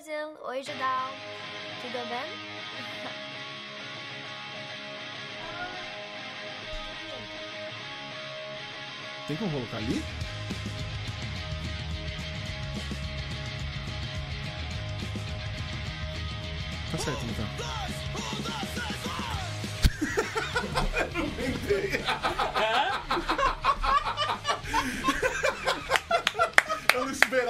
Brasil! Oi, Judal! Tudo bem? Tem como colocar ali? Tá certo, então. Eu não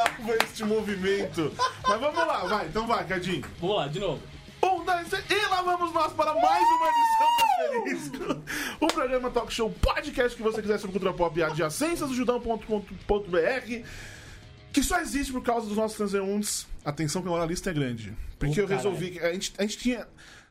esperava este movimento. Mas vamos lá, vai. Então vai, Cadinho. Vamos lá, de novo. Um, dois, três, e lá vamos nós para mais uma edição do Asterisco. O programa Talk Show Podcast que você quiser sobre cultura pop e adjacências do judão.com.br que só existe por causa dos nossos transeuntes. Atenção que agora a lista é grande. Porque Ô, eu resolvi... que A gente, a gente tinha...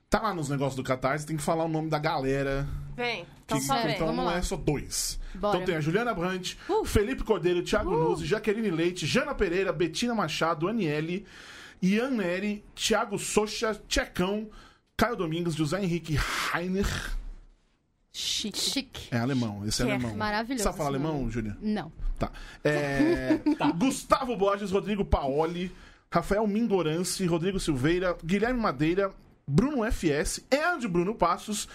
Tá lá nos negócios do Catarse, tem que falar o nome da galera. Vem, Que, então só vem. então vamos não lá. é só dois. Bora. Então tem a Juliana Brandt, Uh. Felipe Cordeiro, Thiago Nuzzi, Jaqueline Leite, Jana Pereira, Betina Machado, Aniele, Ian Neri, Thiago Socha, Tchecão, Caio Domingos, José Henrique Heiner. Chique. Chique. É alemão, esse é Que é alemão. maravilhoso Sabe falar alemão. Júlia? Não. Tá. É, Gustavo Borges, Rodrigo Paoli, Rafael Mingorance, Rodrigo Silveira, Guilherme Madeira, Bruno FS, Andy Bruno Passos,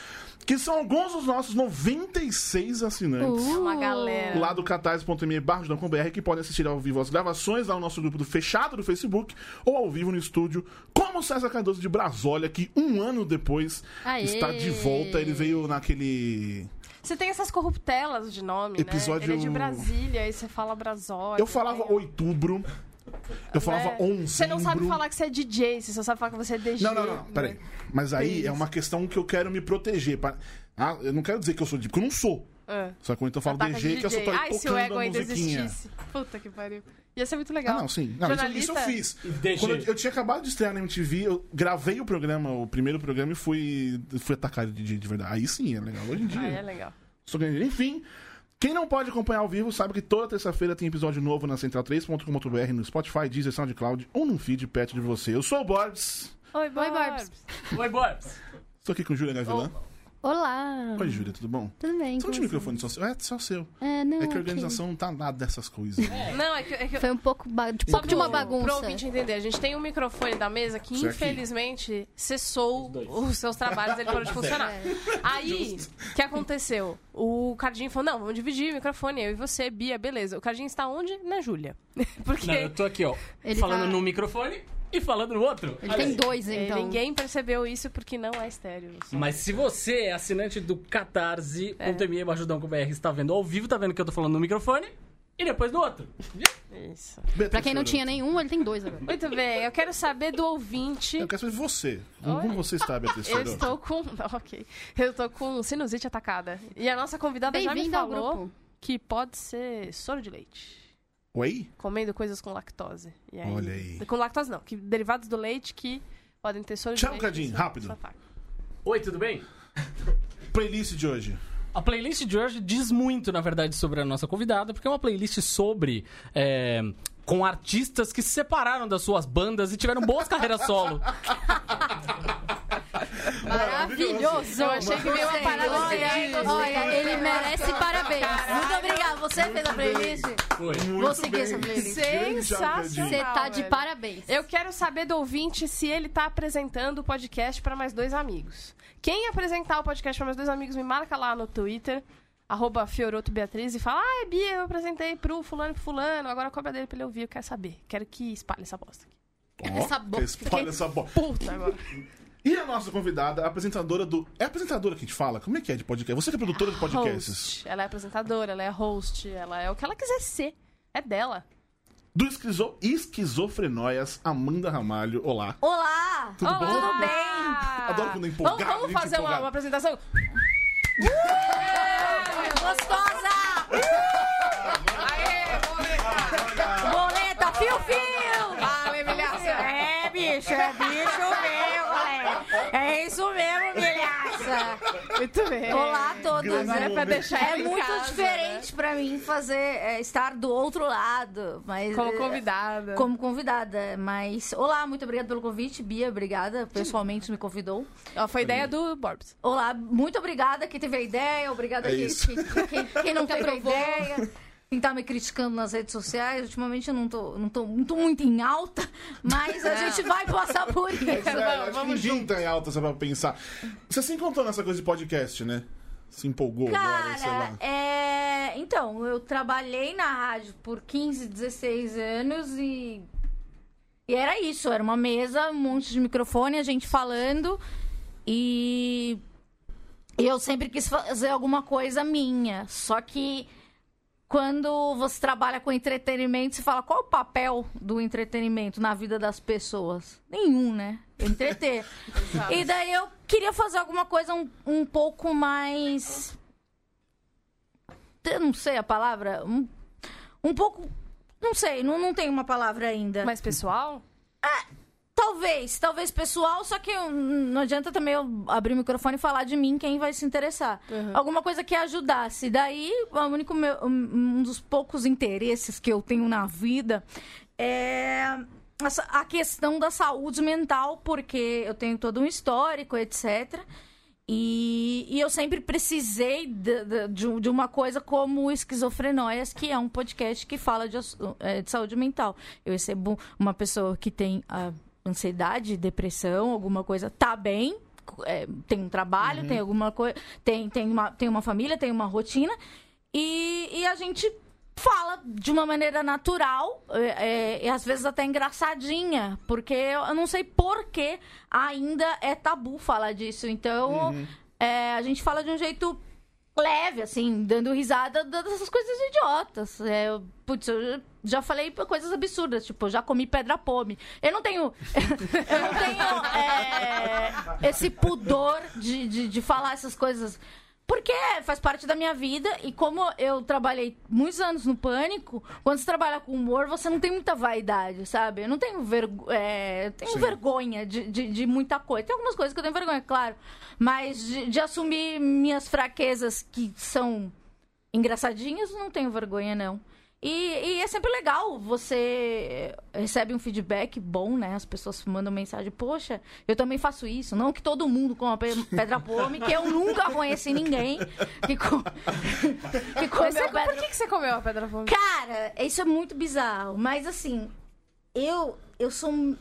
que são alguns dos nossos 96 assinantes. É uma galera. Lá do catarse.me barra que podem assistir ao vivo as gravações lá no nosso grupo do fechado do Facebook ou ao vivo no estúdio, como o César Cardoso de Brasólia, que um ano depois Aê! está de volta. Ele veio naquele. Você tem essas corruptelas de nome, Episódio- né? Ele é de Brasília, aí você fala Brasólia. Eu falava aí- outubro, eu falava né? onze. Você não sabe falar que você é DJ, você só sabe falar que você é DJ. Não, não, não, peraí. né? Mas aí é uma questão que eu quero me proteger. pra- Ah, eu não quero dizer que eu sou DJ, porque eu não sou. É. Só que então eu falo Ataca DG de que eu só tô aí Ai, se o ego ainda musiquinha. existisse. Puta que pariu. Ia ser muito Ah, legal. não, sim. Não, isso, isso eu Jornalista- fiz. Quando eu, eu tinha acabado de estrear na MTV, eu gravei o programa, o primeiro programa, e fui, fui atacado de DJ de verdade. Aí sim, é legal. Hoje em dia. Ah, é legal. Sou grande. Enfim, quem não pode acompanhar ao vivo sabe que toda terça-feira tem episódio novo na central3.com.br, no Spotify, Deezer, SoundCloud ou num feed perto de você. Eu sou o Borbs. Oi, Barbs. Oi, Borbs. Estou aqui com Júlia Gavilã. Olá. Oi, Júlia, tudo bom? Tudo bem? Você não tinha microfone só seu? É, só seu. É, não. É que a organização não tá nada dessas coisas. Não, é que, é que Foi um pouco, ba... de, Só pouco de uma bagunça. Pro ouvinte entender, a gente tem um microfone da mesa que, Isso aqui. infelizmente, cessou Os os seus trabalhos, ele parou de funcionar. Aí, o que aconteceu? O Cardinho falou, não, vamos dividir o microfone, eu e você, Bia, beleza. O Cardinho está onde? Na Júlia. Porque Não, eu tô aqui, ó. Ele falando tá- num microfone e falando no outro. Ele tem dois, eh, então. ninguém percebeu isso porque não é estéreo. só. Mas se você é assinante do catarse.me é. br está vendo ao vivo, tá vendo que eu tô falando no microfone e depois no outro. Isso. Pra quem não tinha nenhum, ele tem dois agora. Muito bem, eu quero saber do ouvinte. Eu quero saber de você. Como você está, Beatriz Eu estou com. Ok. Eu estou com sinusite atacada. E a nossa convidada já me falou que pode ser soro de leite. Oi? Comendo coisas com lactose. E aí, Olha aí. Com lactose não, que derivados do leite que podem ter soro Tchau, de leite. Cadinho, rápido. Oi, tudo bem? Playlist de hoje. A playlist de hoje diz muito, na verdade, sobre a nossa convidada, porque é uma playlist sobre. é, com artistas que se separaram das suas bandas e tiveram boas carreiras solo. Maravilhoso. Eu achei que veio uma parada Olha, olha, ele merece parabéns. Muito obrigada. Você fez a playlist? Foi. Muito seguir bem. essa playlist. Sensacional. Você tá de parabéns. Eu quero saber do ouvinte se ele tá apresentando o podcast para mais dois amigos. Quem apresentar o podcast para mais dois amigos, me marca lá no Twitter, arroba Fioroto Beatriz, e fala: Ai, Bia, eu apresentei pro fulano e pro fulano, agora cobra dele pra ele ouvir, eu quero saber. Quero que espalhe essa bosta aqui. Ó, Essa. Espalha essa bola. Puta agora. E a nossa convidada, a apresentadora do. É a apresentadora que a gente fala? Como é que é de podcast? Você que é produtora de podcasts. Host. Ela é apresentadora, ela é host, ela é o que ela quiser ser. É dela. Do esquizo... Esquizofrenóias, Amanda Ramalho. Olá. Olá! Tudo bom? Tudo bem? Adoro quando é empolgado, Vamos, vamos fazer uma, uma apresentação? Gostosa! Boleta, fio-fio! Fala, Emilhaça. É, bicho, é bicho mesmo, galera. É isso mesmo, milhaça. Muito bem. Olá a todos. Grande É, momento. deixar é em muito casa, diferente pra mim fazer, é, estar do outro lado. Mas, Como é, convidada. Como convidada, mas... Olá, muito obrigada pelo convite. Bia, obrigada. Pessoalmente me convidou. Ó, foi ideia do Borbs. Olá, muito obrigada quem teve a ideia. Obrigada É quem, quem, quem- quem não teve a ideia. Quem tá me criticando nas redes sociais, ultimamente eu não tô, não tô, não tô muito em alta, mas a gente vai passar por isso. É, acho que vamos ninguém tá em alta, só pra pensar. Você se encontrou nessa coisa de podcast, né? Se empolgou agora, sei lá. Cara, é... Então, eu trabalhei na rádio por 15, 16 anos e... E era isso, era uma mesa, um monte de microfone, a gente falando e... e eu sempre quis fazer alguma coisa minha. Só que quando você trabalha com entretenimento, você fala qual é o papel do entretenimento na vida das pessoas? Nenhum, né? Entreter. e daí eu queria fazer alguma coisa um, um pouco mais. Eu não sei a palavra. Um, um pouco. Não sei, não, não tem uma palavra ainda. Mais pessoal? Talvez, talvez pessoal, só que eu- não adianta também eu abrir o microfone e falar de mim quem vai se interessar. Alguma coisa que ajudasse. Daí, o único meu, um dos poucos interesses que eu tenho na vida é a questão da saúde mental, porque eu tenho todo um histórico, etc. E, e eu sempre precisei de, de- de um- uma coisa como Esquizofrenóias, que é um podcast que fala de, eh, de saúde mental. Eu recebo uma pessoa que tem ah, ansiedade, depressão, alguma coisa, tá bem, eh, tem um trabalho, tem alguma coisa, tem, tem, uma, tem uma família, tem uma rotina, e, e a gente fala de uma maneira natural é, é, e às vezes até engraçadinha, porque eu não sei por que ainda é tabu falar disso. Então, é, a gente fala de um jeito leve, assim, dando risada dessas coisas idiotas. É, putz, eu já falei coisas absurdas, tipo, já comi pedra pome. Eu não tenho. eu não tenho é, esse pudor de, de, de falar essas coisas. Porque faz parte da minha vida e como eu trabalhei muitos anos no pânico, quando você trabalha com humor, você não tem muita vaidade, sabe? Eu não tenho, vergo é, tenho Sim. vergonha de, de, de muita coisa. Tem algumas coisas que eu tenho vergonha, claro. Mas de, de assumir minhas fraquezas que são engraçadinhas, não tenho vergonha, não. E, e é sempre legal, você recebe um feedback bom, né? As pessoas mandam mensagem, poxa, eu também faço isso. Não que todo mundo coma pe- pedra pome, que eu nunca conheci ninguém que, co... que comeu pedra por que, que você comeu a pedra fome? Cara, isso é muito bizarro. Mas assim, eu, eu sou. um-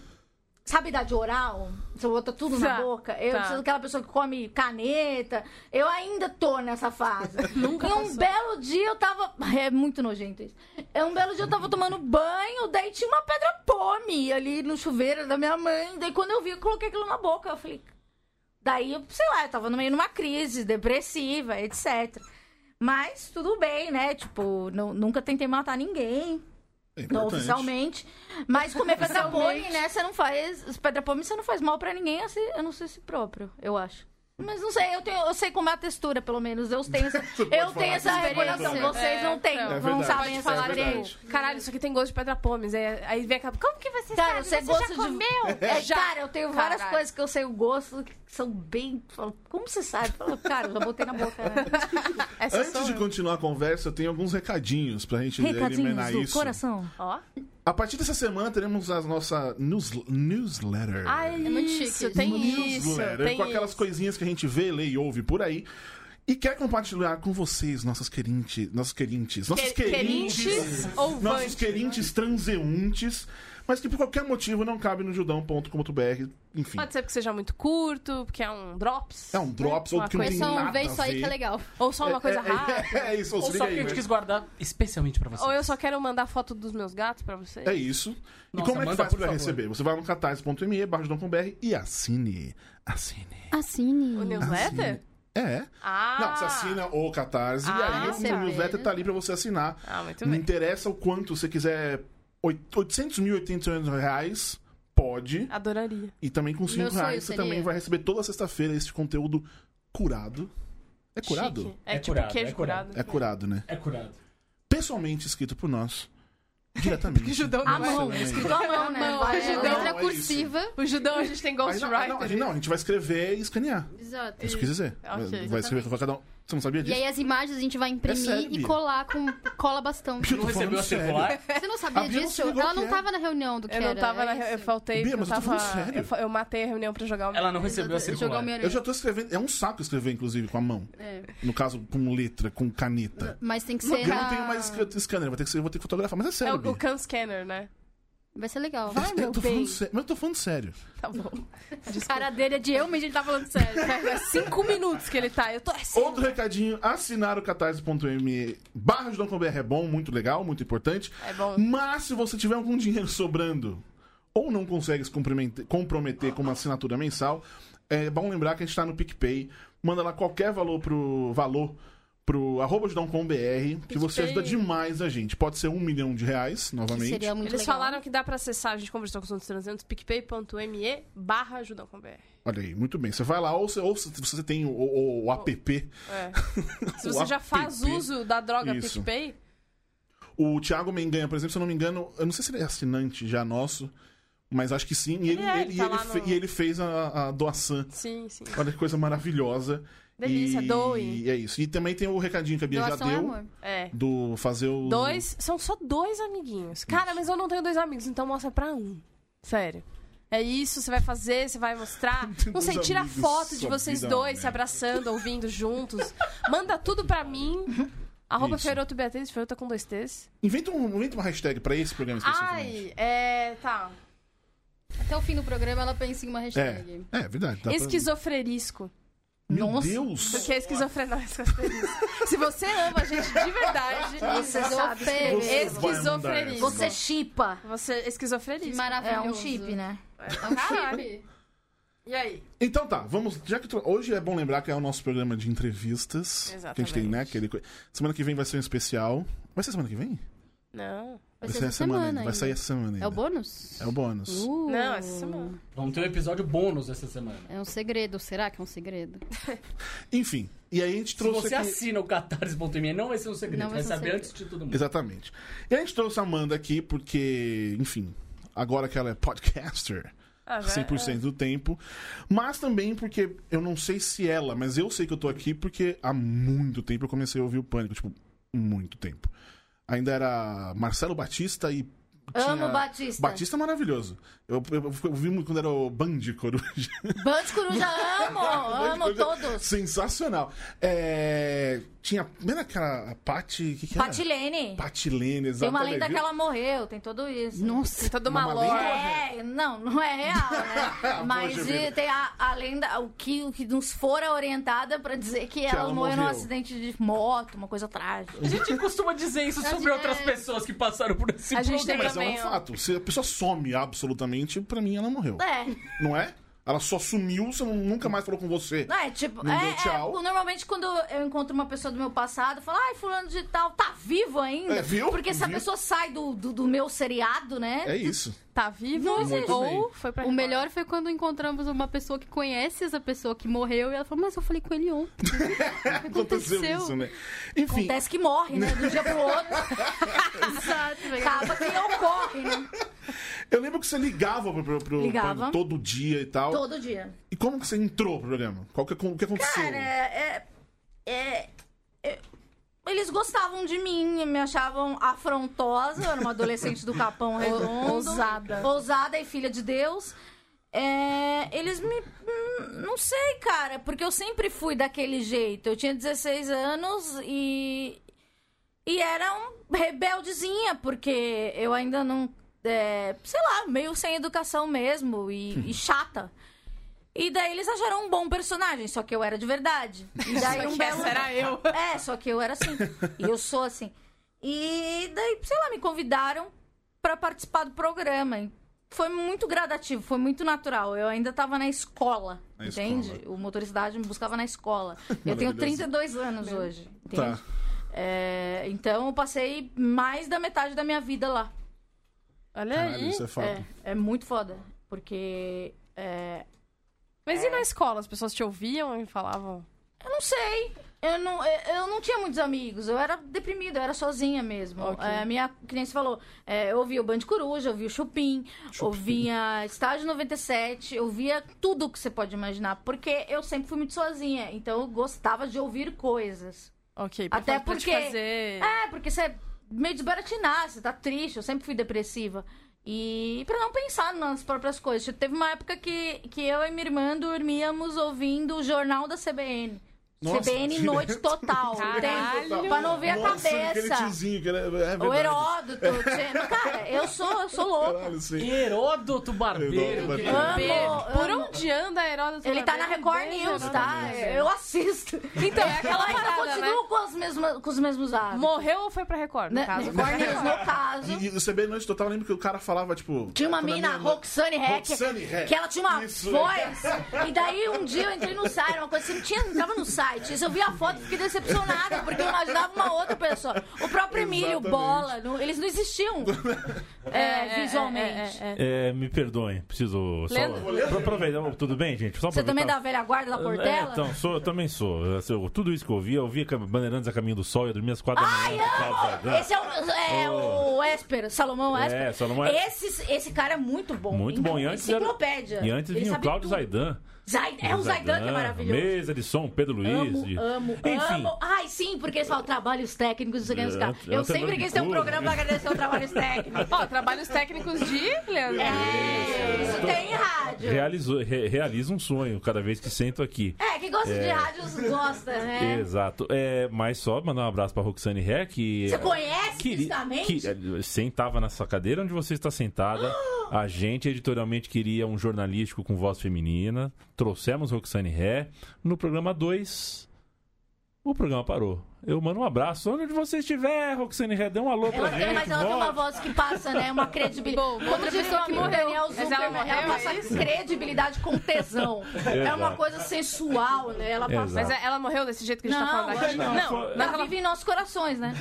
Sabe idade oral? Você bota tudo na Tá, boca? Eu tá. sou aquela pessoa que come caneta. Eu ainda tô nessa fase. Nunca. E um passou. belo dia eu tava. É muito nojento isso. É um belo dia eu tava tomando banho, daí tinha uma pedra pome ali no chuveiro da minha mãe. Daí quando eu vi, eu coloquei aquilo na boca. Eu falei. Daí, eu, sei lá, eu tava no meio de uma crise depressiva, etc. Mas tudo bem, né? Tipo, nu- nunca tentei matar ninguém. É Não oficialmente. Mas comer pedra pome, né? Você não faz. Pedra pome você não faz mal pra ninguém, a si- a não ser si próprio, eu acho. Mas não sei, eu, tenho, eu sei como é a textura, pelo menos. Eu tenho essa, eu falar tenho essa recordação. experiência. Vocês não têm. É não sabem é essa verdade. experiência. Caralho, isso aqui tem gosto de pedra pomes. Aí, aí vem aquela. Como que você Cara, sabe? você gosta já de. comeu? É, Já. Cara, eu tenho várias Caralho. coisas que eu sei o gosto que são bem. Como você sabe? Falo, Cara, eu já botei na boca. né? Antes de eu. continuar a conversa, eu tenho alguns recadinhos pra gente eliminar Recadinhos do isso. coração. Ó. A partir dessa semana teremos a nossa news, newsletter. Ai, É muito chique tem newsletter, isso. Tem com aquelas isso. coisinhas que a gente vê, lê e ouve por aí. E quer compartilhar com vocês, nossos querintes, nossos querintes, nossos Que- querintes, querintes ou nossos querintes transeuntes, mas que por qualquer motivo não cabe no judão.com.br, enfim. Pode ser porque seja muito curto, porque é um drops. É um drops ou Uma que não tem só nada uma vez só aí que é legal. Ou só uma coisa é, rápida. É, é isso, ou Ou só liga que a aí. gente quis guardar especialmente pra vocês. Ou eu só quero mandar foto dos meus gatos pra vocês. É isso. Nossa, e como é que manda, faz pra favor. receber? Você vai no catarse.me, barra judão.com.br e assine. Assine. Assine. O newsletter? É. Ah! Não, você assina o Catarse e Ah, aí receber. o newsletter tá ali pra você assinar. Ah, muito Não bem. interessa o quanto você quiser. Oit- 800 mil, 800 reais, pode. Adoraria. E também com 5 Meu sonho reais você seria- também vai receber toda sexta-feira esse conteúdo curado. É curado? Chique. É, É tipo curado, queijo é curado. curado. É curado, né? É curado. Pessoalmente escrito por nós. Diretamente. Judão A não é. mão, Excelente. escrito à mão, né? mão, Vai- é, Letra Não, é cursiva. O Judão, a gente tem não, Ghostwriter. não, a gente, não, a gente vai escrever e escanear. Exato. É isso que eu quis dizer. Ok. vai escrever com cada um. Você não sabia E disso? aí as imagens a gente vai imprimir sério, e colar com cola bastão. Bia, eu Não recebeu a circular? Você não sabia Bia não disso? ligou Ela que não é. tava na reunião do que Eu não era, tava é na reunião, eu faltei Bia, eu mas eu tô tava. Eu, eu matei a reunião pra jogar o Ela não recebeu a circular. o meu Eu já tô escrevendo. É um saco escrever, inclusive, com a mão. É. No caso, com letra, com caneta. Mas tem que E ser. eu não tenho mais scanner, vou ter que, ser- eu vou ter que fotografar. Mas é É sério, o, Bia. o Can Scanner, né? Vai ser legal. Vai, eu meu tô bem. Mas eu tô falando sério. Tá bom. A cara dele é de eu, mas ele tá falando sério. É cinco minutos que ele tá. Eu tô assim. Outro recadinho, assinar o catarse.me barra ajudão.br é bom, muito legal, muito importante. É bom. Mas se você tiver algum dinheiro sobrando ou não consegue se comprometer, comprometer com uma assinatura mensal, é bom lembrar que a gente tá no PicPay. Manda lá qualquer valor pro valor pro arroba ajudão.com.br que você ajuda demais a gente. Pode ser um milhão de reais, novamente. Seria muito Eles legal. falaram que dá pra acessar, a gente conversou com os outros transantes, picpay.me barra. Olha aí, muito bem. Você vai lá, ou, você, ou se você tem o, o- o app. É. Se você já app. faz uso da droga Isso. PicPay, O Thiago Menganha, por exemplo, se eu não me engano, eu não sei se ele é assinante já nosso, mas acho que sim. E ele, Ele é, ele- ele tá lá fe- no- e ele fez a, a doação. sim, sim. Olha que coisa maravilhosa. Delícia, e, doe. E é isso. E também tem o recadinho que a Bia já Doação é deu. amor. É. do fazer o. Dois, são só dois amiguinhos. Cara, mas eu não tenho dois amigos, então mostra pra um. Sério. É isso, você vai fazer, você vai mostrar. Não sei, tira amigos, foto de vocês é dois se merda. abraçando, ouvindo juntos. Manda tudo pra mim. Arroba Isso. Feroto Beatriz, Feroto com dois T's. Inventa, um, inventa uma hashtag pra esse programa especificamente. Ai, é. Tá. Até o fim do programa ela pensa em uma hashtag. É, é verdade. dá pra- Esquizofrenisco. Meu Nossa. Deus! Porque é esquizofrenia. esquizofrenisco. Se você ama a gente de verdade, Você sabe Você- mandar Esquizofrenismo. Você chipa. Você Que esquizofrenismo. maravilhoso. É um chip, né? É um chip. E aí? Então tá, vamos. Já que tu- hoje é bom lembrar que é o nosso programa de entrevistas. Que a gente tem, né? Aquele... Semana que vem vai ser um especial. Vai ser semana que vem? Não. Vai ser sair essa semana ainda. Vai sair essa semana ainda. É o bônus? É o bônus. Uh, Não, essa semana. Vamos ter um episódio bônus essa semana. É um segredo. Será que é um segredo? Enfim, e aí a gente Se trouxe você aqui... assina o catarse.me, não vai ser um segredo. Não vai vai ser um saber segredo. antes de todo mundo. Exatamente. E a gente trouxe a Amanda aqui porque, enfim, agora que ela é podcaster, Ah, já- 100% do tempo, mas também porque eu não sei se ela, mas eu sei que eu tô aqui porque há muito tempo eu comecei a ouvir o Pânico, tipo, muito tempo. Ainda era Marcelo Batista e tinha... Amo Batista. Batista é maravilhoso. Eu, eu, eu vi muito quando era o Band Coruja. Band Coruja, amo. amo Coruja, todos. Sensacional. É, tinha. Lembra aquela Pati. Que que era? Patilene. Patilene, Tem exatamente. uma lenda que ela morreu, tem tudo isso. Nossa. Tem toda uma Uma lore. É, não, não é real, né? Mas Poxa eh, tem a, a lenda, o que, o que nos fora orientada pra dizer que, ela, ela morreu num acidente de moto, uma coisa trágica. A gente costuma dizer isso sobre é- outras pessoas que passaram por esse A gente tem Mas é também, um ó. fato. Se a pessoa some absolutamente, pra mim ela morreu. É, Não é? Ela só sumiu, você nunca mais falou com você. não é tipo, Não é, deu tchau. é, normalmente quando eu encontro uma pessoa do meu passado, eu falo, ai, fulano de tal, tá vivo ainda? É, viu? Porque se a Viu? pessoa sai do, do, do meu seriado, né? É isso. Tá vivo Muito ou bem. foi pra O melhor foi quando encontramos uma pessoa que conhece essa pessoa que morreu e ela falou, mas eu falei com ele ontem. Aconteceu aconteceu? isso, né? Enfim, Acontece que morre, né? De um dia pro outro, Exato, acaba que ocorre, né? eu lembro que você ligava pro, pro, pro- Ligava. todo dia e tal. Todo dia. E como que você entrou pro programa? Qual que, o que aconteceu? Cara, é, é- é- Eles gostavam de mim, me achavam afrontosa, eu era uma adolescente do Capão Redondo. Ousada. Ousada e filha de Deus. É, eles me. hum, Não sei, cara, porque eu sempre fui daquele jeito. Eu tinha 16 anos e. E era um rebeldezinha, porque eu ainda não. é, sei lá, meio sem educação mesmo e, e chata. E daí eles acharam um bom personagem, só que eu era de verdade. E daí Só um que belo. essa era eu. É, só que eu era assim. E eu sou assim. E daí, sei lá, me convidaram pra participar do programa. Foi muito gradativo, foi muito natural. Eu ainda tava na escola, Na entende? escola. O motorista me buscava na escola. Eu tenho Maravilhoso. 32 anos hoje, entende? Tá. É, então eu passei mais da metade da minha vida lá. Olha Caralho, aí. isso é fato. É, é muito foda. Porque. é, Mas e na escola? As pessoas te ouviam e falavam? eu não sei. Eu não, eu não tinha muitos amigos, eu era deprimida, eu era sozinha mesmo. Ok. É, minha, que nem você falou, é, eu ouvia o Band Coruja, eu ouvia o Chupim, ouvia Estágio 97, eu ouvia tudo que você pode imaginar, porque eu sempre fui muito sozinha, então eu gostava de ouvir coisas. Ok, pra, Até fa- pra te porque- fazer... É, porque você é meio desbaratinar, você tá triste, eu sempre fui depressiva. E pra não pensar nas próprias coisas. Teve uma época que, que eu e minha irmã dormíamos ouvindo o jornal da CBN. Nossa, CBN direto. Noite Total. Caralho. Tem, pra não ver a Nossa, cabeça. tiozinho que era, é. O Heródoto. Cara, eu sou, eu sou louca. Caralho. Heródoto Barbeiro. Heródoto Barbeiro. Amo, Por amo. onde anda Heródoto Ele tá na Barbeiro? Record Beijo, News, tá? Barbeiro. Eu assisto. Então, é aquela Ela ainda parada, continua né? com, os mesmos, com os mesmos hábitos. Morreu ou foi pra Record, no Né? caso? Record News, no caso. E, e o CB Noite Total, eu lembro que o cara falava, tipo... Tinha uma mina, minha- Roxane Heck, Roxane Heck. que ela tinha uma Isso, voz. E daí um dia eu entrei no site, uma coisa que não tinha, não tava no site. Se eu vi a foto, fiquei decepcionada, porque eu imaginava uma outra pessoa. O próprio Emílio. Bola, não- eles não existiam é, visualmente. é, é. É, me perdoem, preciso só. Aproveitar, tudo bem, gente? Só Você também é da velha guarda da Portela? É, então, sou, eu também sou. Eu- tudo isso que eu ouvia, eu ouvia Bandeirantes a caminho do sol, eu dormia às quatro da Ai, manhã. Esse é o, é o Esper, Salomão É, Esper. Salomão Esper. Esse, esse cara é muito bom. Muito bom. E antes, era- Enciclopédia. e antes vinha o Cláudio tudo. Zaidan. Zai- é o Zaidan que é maravilhoso. Mesa de som, Pedro Luiz. Amo, de- amo, Enfim. amo. Ai, sim, porque eles falam trabalhos técnicos, não sei o que, que. É, Eu é um sempre quis ter um programa pra agradecer os trabalhos técnicos. Ó, trabalhos técnicos de Leandro. É, isso tem em rádio. Realizou, re- realiza um sonho cada vez que sento aqui. É, quem gosta de rádios gosta, né? Exato. É, mas só mandar um abraço pra Roxane Ré, que. Você conhece fisicamente? que, eh, sentava nessa cadeira onde você está sentada. A gente editorialmente queria um jornalístico com voz feminina. Trouxemos Roxane Ré. No programa 2, o programa parou. Eu mando um abraço. Onde você estiver, Roxane Ré, dê um alô pra Ela, gente. mas ela tem uma voz que passa, né? Uma credibilidade. Outra outra pessoa que morreu. Daniel Mas ela Zuckerman, morreu, ela passa é isso? credibilidade com tesão. É uma coisa sensual, né? Ela passa. Mas é- ela morreu desse jeito que a gente Não, tá falando aqui? não, Não, foi- Ela vive em nossos corações, né?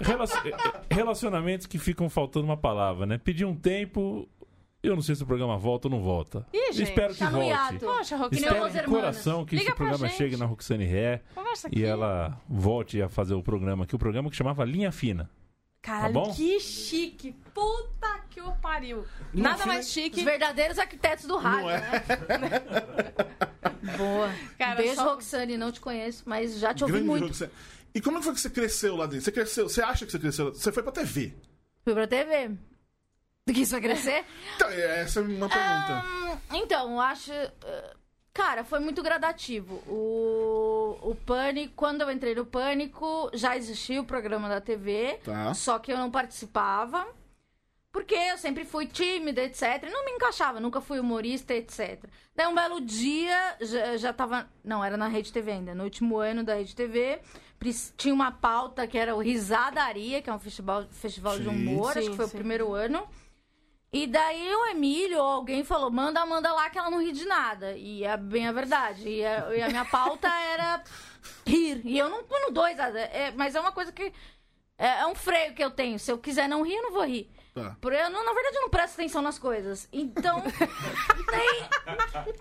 Relacion- Relacionamentos que ficam faltando uma palavra, né? Pedir um tempo. Eu não sei se o programa volta ou não volta. Ih, gente, Espero que Tá no volte. hiato. Poxa, Roquinho, Que nem Espero de coração que Liga esse programa gente. chegue na Roxane Ré conversa aqui. e ela volte a fazer o programa aqui, o programa que chamava Linha Fina. Caralho, Tá que chique. Puta que o pariu. Nada mais Os chique. verdadeiros arquitetos do rádio, é? né? Boa. Cara, Beijo, só- Roxane, não te conheço, mas já te ouvi Grande muito. Roxane. E como é que foi que você cresceu lá dentro? Você cresceu, você acha que você cresceu? Você foi pra TV. Fui pra TV. Do que isso vai crescer? Então, essa é uma pergunta. Hum, então, eu acho. eh, Cara, foi muito gradativo. O, o Pânico, quando eu entrei no Pânico, já existia o programa da TV, Tá. só que eu não participava. Porque eu sempre fui tímida, etc. E não me encaixava, nunca fui humorista, etc. Daí um belo dia, já, já tava. Não, era na Rede TV ainda. No último ano da Rede TV, tinha uma pauta que era o Risadaria, que é um festival, festival de Sim. humor, acho Sim, que foi sim. o primeiro ano. E daí o Emílio ou alguém falou, manda Amanda lá que ela não ri de nada. E é bem a verdade. E a, e a minha pauta era rir. E eu não, eu não dou risada. É, mas é uma coisa que... É, é um freio que eu tenho. Se eu quiser não rir, eu não vou rir. Tá. Por eu, não- na verdade, eu não presto atenção nas coisas. Então, daí,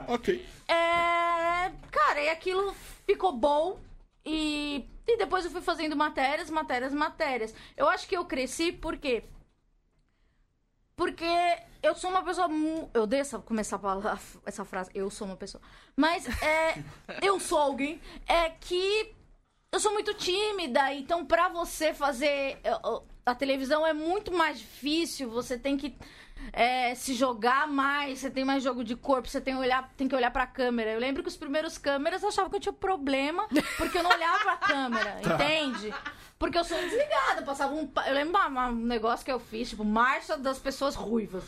Ok. é, cara, e aquilo ficou bom. E, e depois eu fui fazendo matérias, matérias, matérias. Eu acho que eu cresci porque. Porque eu sou uma pessoa. mu- Eu odeio essa, começar a falar essa frase, eu sou uma pessoa. Mas é, eu sou alguém é que eu sou muito tímida, então pra você fazer a televisão é muito mais difícil, você tem que é, se jogar mais, você tem mais jogo de corpo, você tem, olhar, tem que olhar pra câmera. Eu lembro que os primeiros câmeras achavam que eu tinha problema porque eu não olhava pra câmera, entende? Porque eu sou desligada, eu passava um. Eu lembro uma- um negócio que eu fiz, tipo, marcha das pessoas ruivas.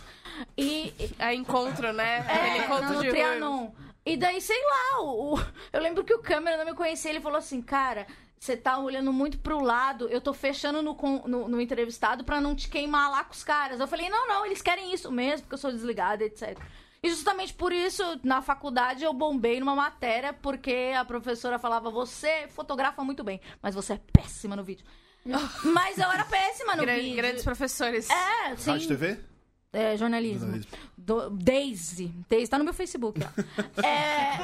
E, É encontro, né? Aquele é, encontro no de Trianon. E daí, sei lá, o, o- eu lembro que o câmera não me conhecia, ele falou assim, cara, você tá olhando muito pro lado, eu tô fechando no, no, no entrevistado pra não te queimar lá com os caras. Eu falei, não, não, eles querem isso mesmo, porque eu sou desligada, etc. E justamente por isso, na faculdade, eu bombei numa matéria, porque a professora falava, você fotografa muito bem, mas você é péssima no vídeo. mas eu era péssima no Gran- vídeo. grandes professores. É, sim. Rádio TV? É, jornalismo. Jornalismo. Do, Daisy. Daisy tá no meu Facebook, ó. É,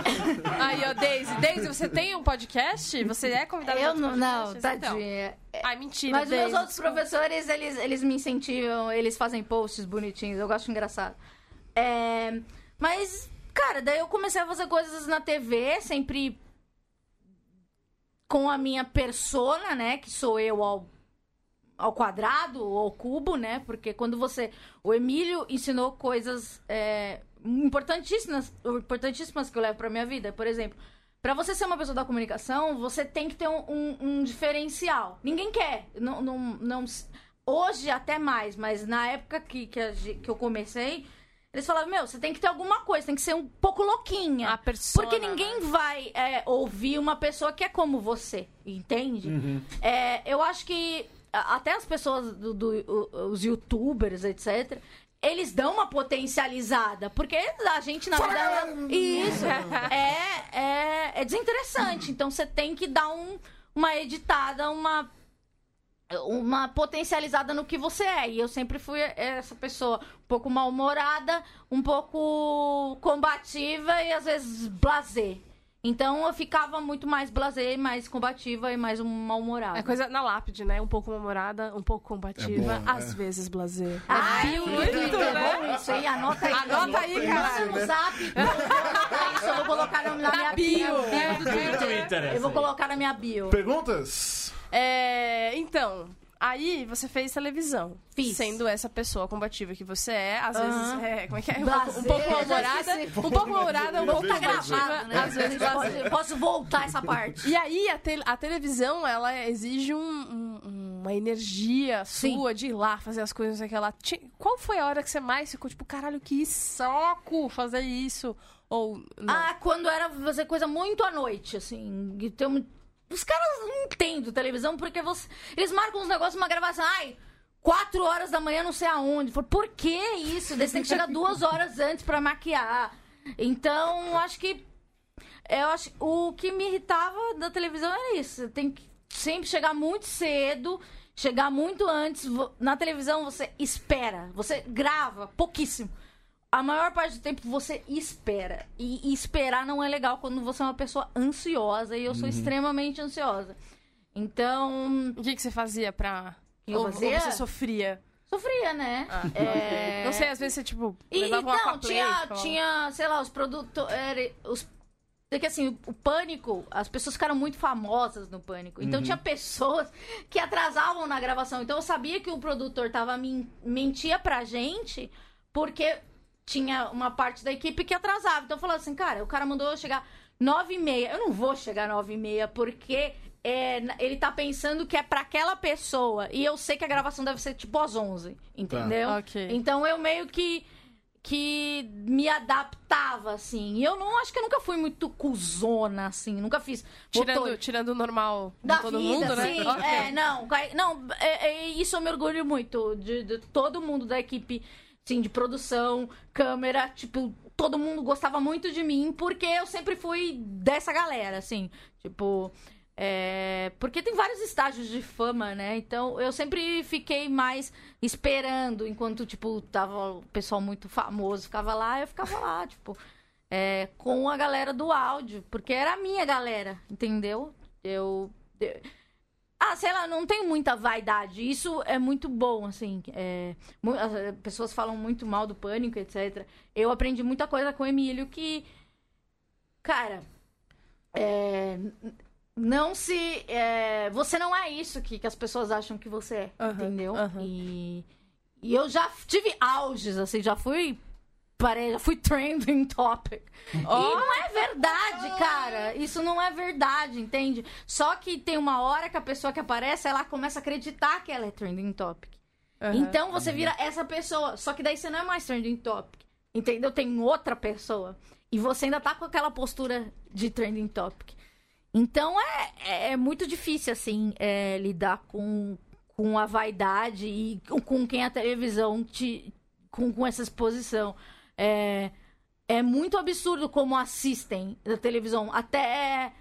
Aí, ó, Daisy. Daisy, você tem um podcast? Você é convidada eu não, não? Então. tadinha. Ai, mentira, Mas os meus Daisy, outros desculpa. professores, eles, eles me incentivam, eles fazem posts bonitinhos, eu gosto engraçado. É, mas, cara, daí eu comecei a fazer coisas na TV, sempre com a minha persona, né? Que sou eu ao, ao quadrado ou ao cubo, né? Porque quando você. O Emílio ensinou coisas é, importantíssimas, importantíssimas que eu levo pra minha vida. Por exemplo, Pra você ser uma pessoa da comunicação, você tem que ter um, um- um diferencial. Ninguém quer. Não, não, não- hoje até mais, mas na época que, que, a que eu comecei, eles falavam, meu, você tem que ter alguma coisa, tem que ser um pouco louquinha. A persona, porque ninguém vai é, ouvir uma pessoa que é como você, entende? É, eu acho que até as pessoas, do, do- os youtubers, etc., eles dão uma potencializada, porque a gente na vida. Isso! É, é, é desinteressante. Então você tem que dar um, uma editada, uma. Uma potencializada no que você é. E eu sempre fui essa pessoa um pouco mal-humorada, um pouco combativa e às vezes blazer. Então eu ficava muito mais blazer, mais combativa e mais um mal-humorada. É coisa na lápide, né? Um pouco namorada, um pouco combativa, É bom, às vezes blazer. Ai, É muito, muito, né? bom isso aí, anota aí. Anota aí, Manda caralho. no zap. Eu vou colocar isso, eu vou colocar na, na minha bio. Twitter, Eu vou colocar na minha bio. Perguntas? É, então, aí você fez televisão. Fiz. Sendo essa pessoa combativa que você é, às vezes, Aham. é, como é que é? Um um pouco mal-humorada, um pouco mal-humorada, um pouco combativa, né? às vezes posso, blazer. posso voltar essa parte. E aí, a, te- a televisão, ela exige um- um- uma energia Sim. sua de ir lá fazer as coisas naquela. Ti- Qual foi a hora que você mais ficou, tipo, caralho, que saco fazer isso? Ou. Não. Ah, quando era fazer coisa muito à noite, assim. e tem um- Os caras não entendem televisão porque você... eles marcam uns negócios, uma gravação. Ai, quatro horas da manhã, não sei aonde. Por que isso? Você tem que chegar duas horas antes pra maquiar. Então, acho que. Eu acho o que me irritava da televisão era isso. Tem que sempre chegar muito cedo, chegar muito antes. Na televisão você espera, você grava pouquíssimo. A maior parte do tempo você espera. E, e esperar não é legal quando você é uma pessoa ansiosa. E eu sou extremamente ansiosa. Então, O que, que você fazia pra. Eu ou, fazia? ou você sofria? sofria, né? É... Não sei, às vezes você, tipo, E, levava uma tinha, falava- tinha, sei lá, os produtos. Os... É que assim, o pânico, as pessoas ficaram muito famosas no pânico. Então tinha pessoas que atrasavam na gravação. Então eu sabia que o produtor tava men- mentia pra gente porque tinha uma parte da equipe que atrasava. Então eu falava assim, cara, o cara mandou eu chegar nove e meia. Eu não vou chegar nove e meia porque é, ele tá pensando que é pra aquela pessoa. E eu sei que a gravação deve ser tipo às 11, entendeu? Ok. Então eu meio que que me adaptava, assim. E eu não acho que eu nunca fui muito cuzona, assim. Nunca fiz. Tirando, motor- tirando o normal da todo vida, mundo, né? sim. Ok. É, não, não é, é, isso eu me orgulho muito de, de todo mundo da equipe, sim, de produção, câmera, tipo, todo mundo gostava muito de mim porque eu sempre fui dessa galera, assim, tipo, é, porque tem vários estágios de fama, né? Então eu sempre fiquei mais esperando enquanto, tipo, tava o pessoal muito famoso, ficava lá, eu ficava lá, tipo, é, com a galera do áudio, porque era a minha galera, entendeu? Eu. eu- ah, sei lá, não tenho muita vaidade. Isso é muito bom, assim. é, eh, pessoas falam muito mal do pânico, etc. Eu aprendi muita coisa com o Emílio que. Cara. é, não se. é, você não é isso que, que as pessoas acham que você é, Aham, entendeu? aham. E, e eu já tive auges, assim, já fui. Parei, fui trending topic. E não é verdade, cara. Isso não é verdade, entende? Só que tem uma hora que a pessoa que aparece, ela começa a acreditar que ela é trending topic. Aham. Então você vira essa pessoa. Só que daí você não é mais trending topic. Entendeu? Tem outra pessoa. E você ainda tá com aquela postura de trending topic. Então é, é muito difícil, assim, é, lidar com, com a vaidade e com, com quem a televisão te. com, com essa exposição. É, é muito absurdo como assistem da televisão. Até.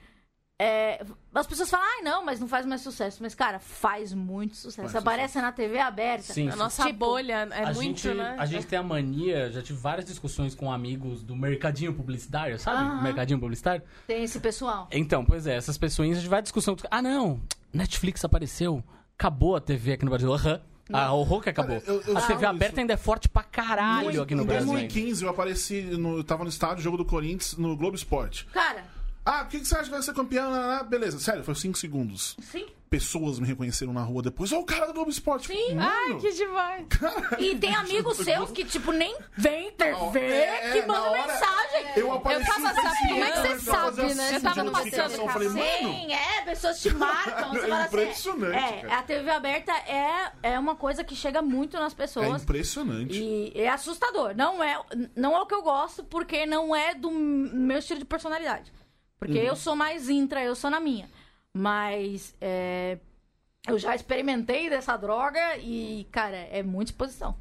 é, as pessoas falam, ai não, mas não faz mais sucesso. Mas, cara, faz muito sucesso. Faz Aparece na TV aberta. Sim, A sim. nossa Tipo, bolha é a muito, gente, né? a gente tem a mania, já tive várias discussões com amigos do mercadinho publicitário, sabe? Mercadinho publicitário. Tem esse pessoal. Então, pois é, essas pessoas, a gente vai à discussão. Ah, não, Netflix apareceu, acabou a TV aqui no Brasil. Aham. A horror que acabou. Eu- eu a falo TV aberta isso. ainda é forte pra caralho aqui no em Brasil. 2015 eu apareci, no, eu tava no estádio, jogo do Corinthians, no Globo Esporte. Cara, Ah, o que, que você acha que vai ser campeão? Ah, beleza, sério, foi 5 segundos. sim. Pessoas me reconheceram na rua depois. Ó, o cara do Globo Esporte. Sim. Mano, Ai, que demais. E tem amigos seus que, tipo, nem vem TV, É, é, que na mandam hora- mensagem. Eu apareci tava 10 sabendo. segundos Como é que você sabe, assim né? Eu de tava notificação. Eu falei, mano, Sim, é, pessoas te marcam. Você É fala assim, impressionante, É, cara. a TV aberta é, é uma coisa que chega muito nas é pessoas. impressionante. E é assustador. Não é, não é o que eu gosto, porque não é do meu estilo de personalidade. Porque Uhum. eu sou mais intra, eu sou na minha. Mas é, eu já experimentei dessa droga e, cara, é muita exposição.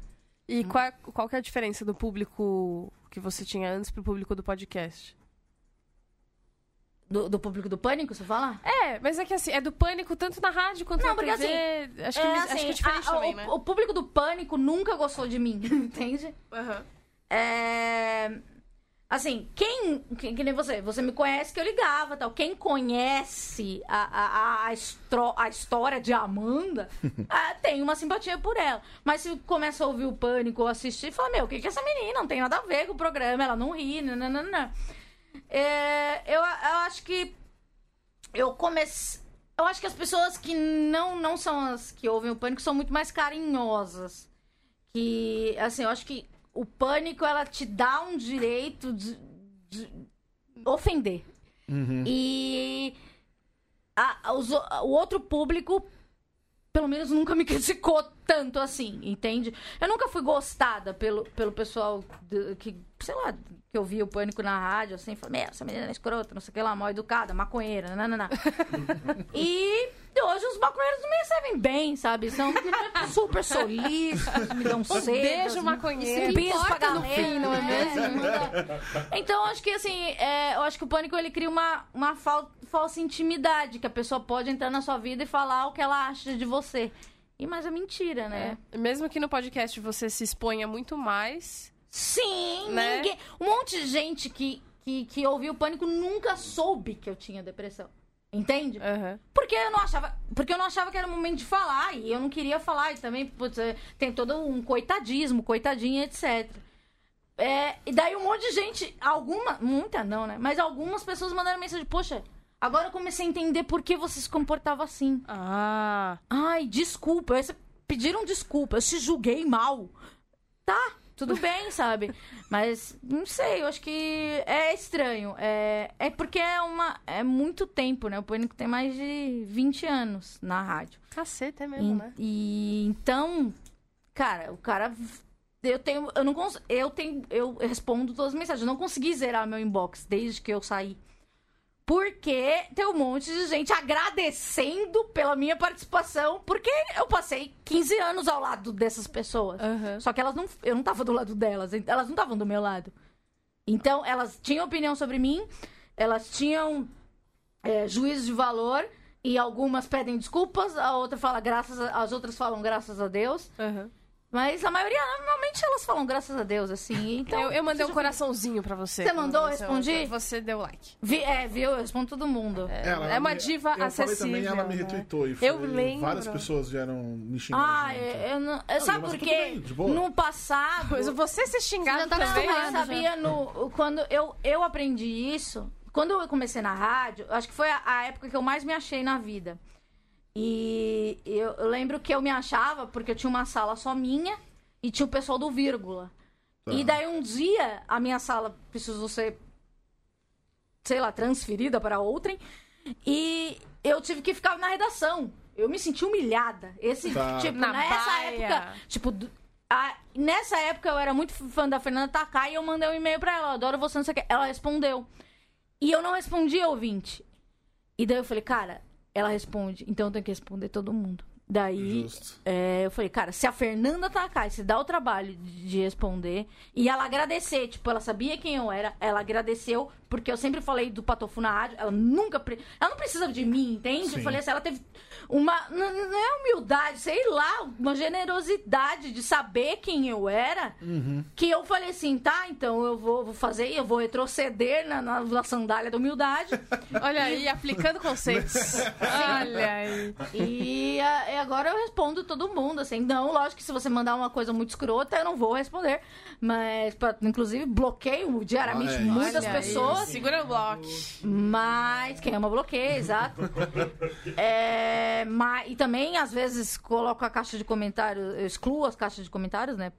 E qual, qual que é a diferença do público que você tinha antes pro público do podcast? Do, do público do pânico, você fala? É, mas é que assim, é do pânico tanto na rádio quanto Não, na porque TV. acho, que, É, acho que assim, é diferente a- também, o, né? o público do pânico nunca gostou de mim, entende? Aham. É... Assim, quem, quem. Que nem você. Você me conhece que eu ligava tal. Quem conhece a, a, a, a, estro- a história de Amanda ah, tem uma simpatia por ela. Mas se começa a ouvir o pânico ou assistir, fala: Meu, o que, que é essa menina? Não tem nada a ver com o programa, ela não ri, nananana. É, eu, eu acho que. Eu comecei. Eu acho que as pessoas que não, não são as que ouvem o pânico são muito mais carinhosas. Que, assim, eu acho que o pânico, ela te dá um direito de, de ofender. E a- os o- outro público, pelo menos, nunca me criticou tanto assim, entende? Eu nunca fui gostada pelo, pelo pessoal de- que, sei lá, que ouvia o pânico na rádio, assim, falei, essa menina é escrota, não sei o que lá, mal educada, maconheira, nananã. e hoje os maconheiros me recebem bem, sabe? São super solícitos, me dão sedas. beijo, maconheiro. Um beijo pra importa no galera, fim, não é mesmo? Então, acho que assim, é, eu acho que o pânico ele cria uma, uma fal- falsa intimidade, que a pessoa pode entrar na sua vida e falar o que ela acha de você. E mas é mentira, né? É. Mesmo que no podcast você se exponha muito mais. Sim, Né? ninguém. Um monte de gente que, que, que ouviu o pânico nunca soube que eu tinha depressão. Entende? Aham. Porque eu não achava. Porque eu não achava que era o momento de falar. E eu não queria falar. E também, putz, é, tem todo um coitadismo, coitadinha, etc. É, e daí um monte de gente, alguma, muita não, né? Mas algumas pessoas mandaram mensagem, poxa, agora eu comecei a entender por que você se comportava assim. Ah. Ai, desculpa. Aí pediram desculpa, eu te julguei mal. Tá, tudo bem, sabe? Mas, não sei, eu acho que é estranho. É, é porque é uma. É muito tempo, né? O Pânico tem mais de 20 anos na rádio. Caceta, é E, mesmo, né? e então, cara, o cara. Eu tenho. Eu não cons, Eu tenho. Eu respondo todas as mensagens. Eu não consegui zerar meu inbox desde que eu saí. Porque tem um monte de gente agradecendo pela minha participação, porque eu passei 15 anos ao lado dessas pessoas. Aham. Só que elas não. Eu não tava do lado delas, elas não estavam do meu lado. Então, elas tinham opinião sobre mim, elas tinham é, juízo de valor, e algumas pedem desculpas, a outra fala graças a, as outras falam graças a Deus. Aham. Mas a maioria, normalmente, elas falam graças a Deus, assim. Então, eu, eu mandei um coraçãozinho pra você. Você mandou? Você- Respondi? Você deu like. vi, é, viu? Eu respondo todo mundo. Ela é uma me- diva eu acessível. falei também, ela me né? retweetou. E Eu lembro. Várias pessoas vieram me xingar. Ah, junto. eu, eu não. eu- sabe por quê? No passado. Mas você Você já tá também. Mas acostumado. sabia, no, quando eu, eu aprendi isso, quando eu comecei na rádio, acho que foi a, a época que eu mais me achei na vida. E eu, eu lembro que eu me achava porque eu tinha uma sala só minha e tinha o pessoal do vírgula. Tá. E daí um dia a minha sala precisou ser, sei lá, transferida para outrem. E eu tive que ficar na redação. Eu me senti humilhada. Esse, Tá. tipo, Na nessa baia. época, tipo, a- nessa época eu era muito fã da Fernanda Takai e eu mandei um e-mail pra ela, adoro você, não sei o que. Ela respondeu. E eu não respondi ouvinte. E daí eu falei, cara, ela responde, então eu tenho que responder todo mundo. Daí é, eu falei, cara, se a Fernanda tá cá se dá o trabalho de responder e ela agradecer, tipo, ela sabia quem eu era, ela agradeceu, porque eu sempre falei do Patofo na rádio, ela nunca. pre- Ela não precisa de mim, entende? Sim. Eu falei assim, ela teve uma. Não é humildade, sei lá, uma generosidade de saber quem eu era, Uhum. que eu falei assim, tá, então eu vou, vou fazer, eu vou retroceder na, na, na sandália da humildade. Olha aí, aplicando conceitos. Olha aí. E, a- e agora eu respondo todo mundo, assim. Não, lógico que se você mandar uma coisa muito escrota, eu não vou responder. Mas, pra- inclusive, bloqueio diariamente Olha aí. muitas Olha Segura o bloco. Mas quem ama bloqueia, exato. É, mas, e também, às vezes, coloco a caixa de comentários, eu excluo as caixas de comentários, né?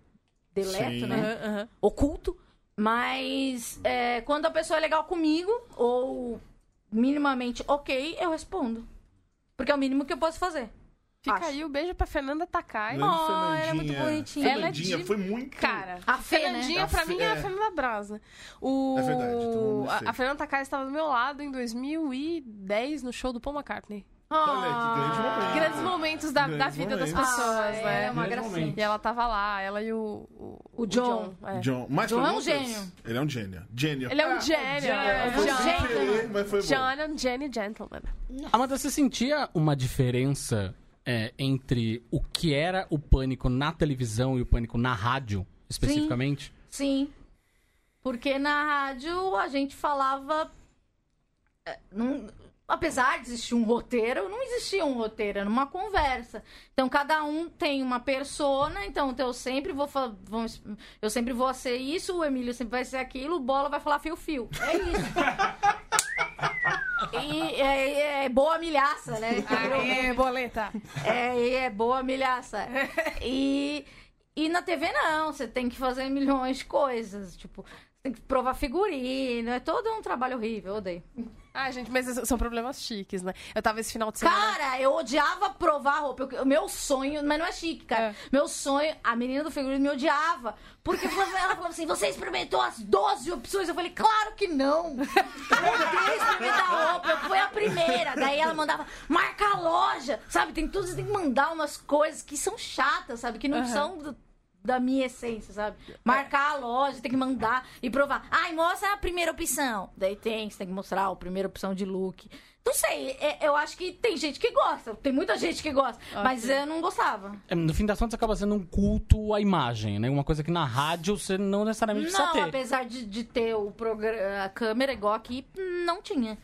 Deleto, Sim. né? Aham, aham. oculto. Mas é, quando a pessoa é legal comigo, ou minimamente ok, eu respondo. Porque é o mínimo que eu posso fazer. Fica Acho. aí o beijo pra Fernanda Takai. Grande Oh, ela é muito bonitinha. Ela é de- foi muito. Cara, A Fê, né? Fernandinha A pra Fê- mim é a é. Fernanda Brasa. O... É verdade, todo mundo a, a Fernanda Takai estava do meu lado em 2010 no show do Paul McCartney. Olha que grande momento. Grandes momentos da, da Grandes vida das momentos. pessoas, Ah, né? é uma Grande gracinha. E ela tava lá, ela e o... O, O John. é. John, mais John é um gênio. Ele é um gênio. Gênio. Ele é um gênio. É, Foi John. sem querer, mas foi bom. John é um gênio gentleman. Amanda, você sentia uma diferença é, entre o que era o pânico na televisão e o pânico na rádio, especificamente? Sim. Porque na rádio a gente falava. é, não- apesar de existir um roteiro, não existia um roteiro, era uma conversa. Então cada um tem uma persona, então eu sempre vou falar. Eu sempre vou ser isso, o Emílio sempre vai ser aquilo, o Bola vai falar fio-fio. É isso. E é, é boa milhaça, né? Aê, boleta. É, e é boa milhaça. E, e na TV não, você tem que fazer milhões de coisas. Tipo, tem que provar figurino, é todo um trabalho horrível, eu odeio. Ah, gente, mas são problemas chiques, né? Eu tava esse final de semana... Cara, eu odiava provar roupa. Eu- O meu sonho, mas não é chique, cara. É. Meu sonho, a menina do figurino me odiava. Porque ela falava assim: você experimentou as 12 opções? Eu falei, claro que não. Eu odeio experimentar roupa. Foi a primeira. Daí ela mandava, marca a loja. Sabe, tem tudo, você tem que mandar umas coisas que são chatas, sabe? Que não Aham. são da minha essência, sabe? Marcar a loja, tem que mandar e provar. Ai, mostra a primeira opção. Daí tem, você tem que mostrar a primeira opção de look. Não sei, é- eu acho que tem gente que gosta, tem muita gente que gosta, mas eu não gostava. É, No fim das contas, acaba sendo um culto à imagem, né? Uma coisa que na rádio você não necessariamente precisa Não, ter. apesar de, de ter o programa, a câmera igual aqui, não tinha.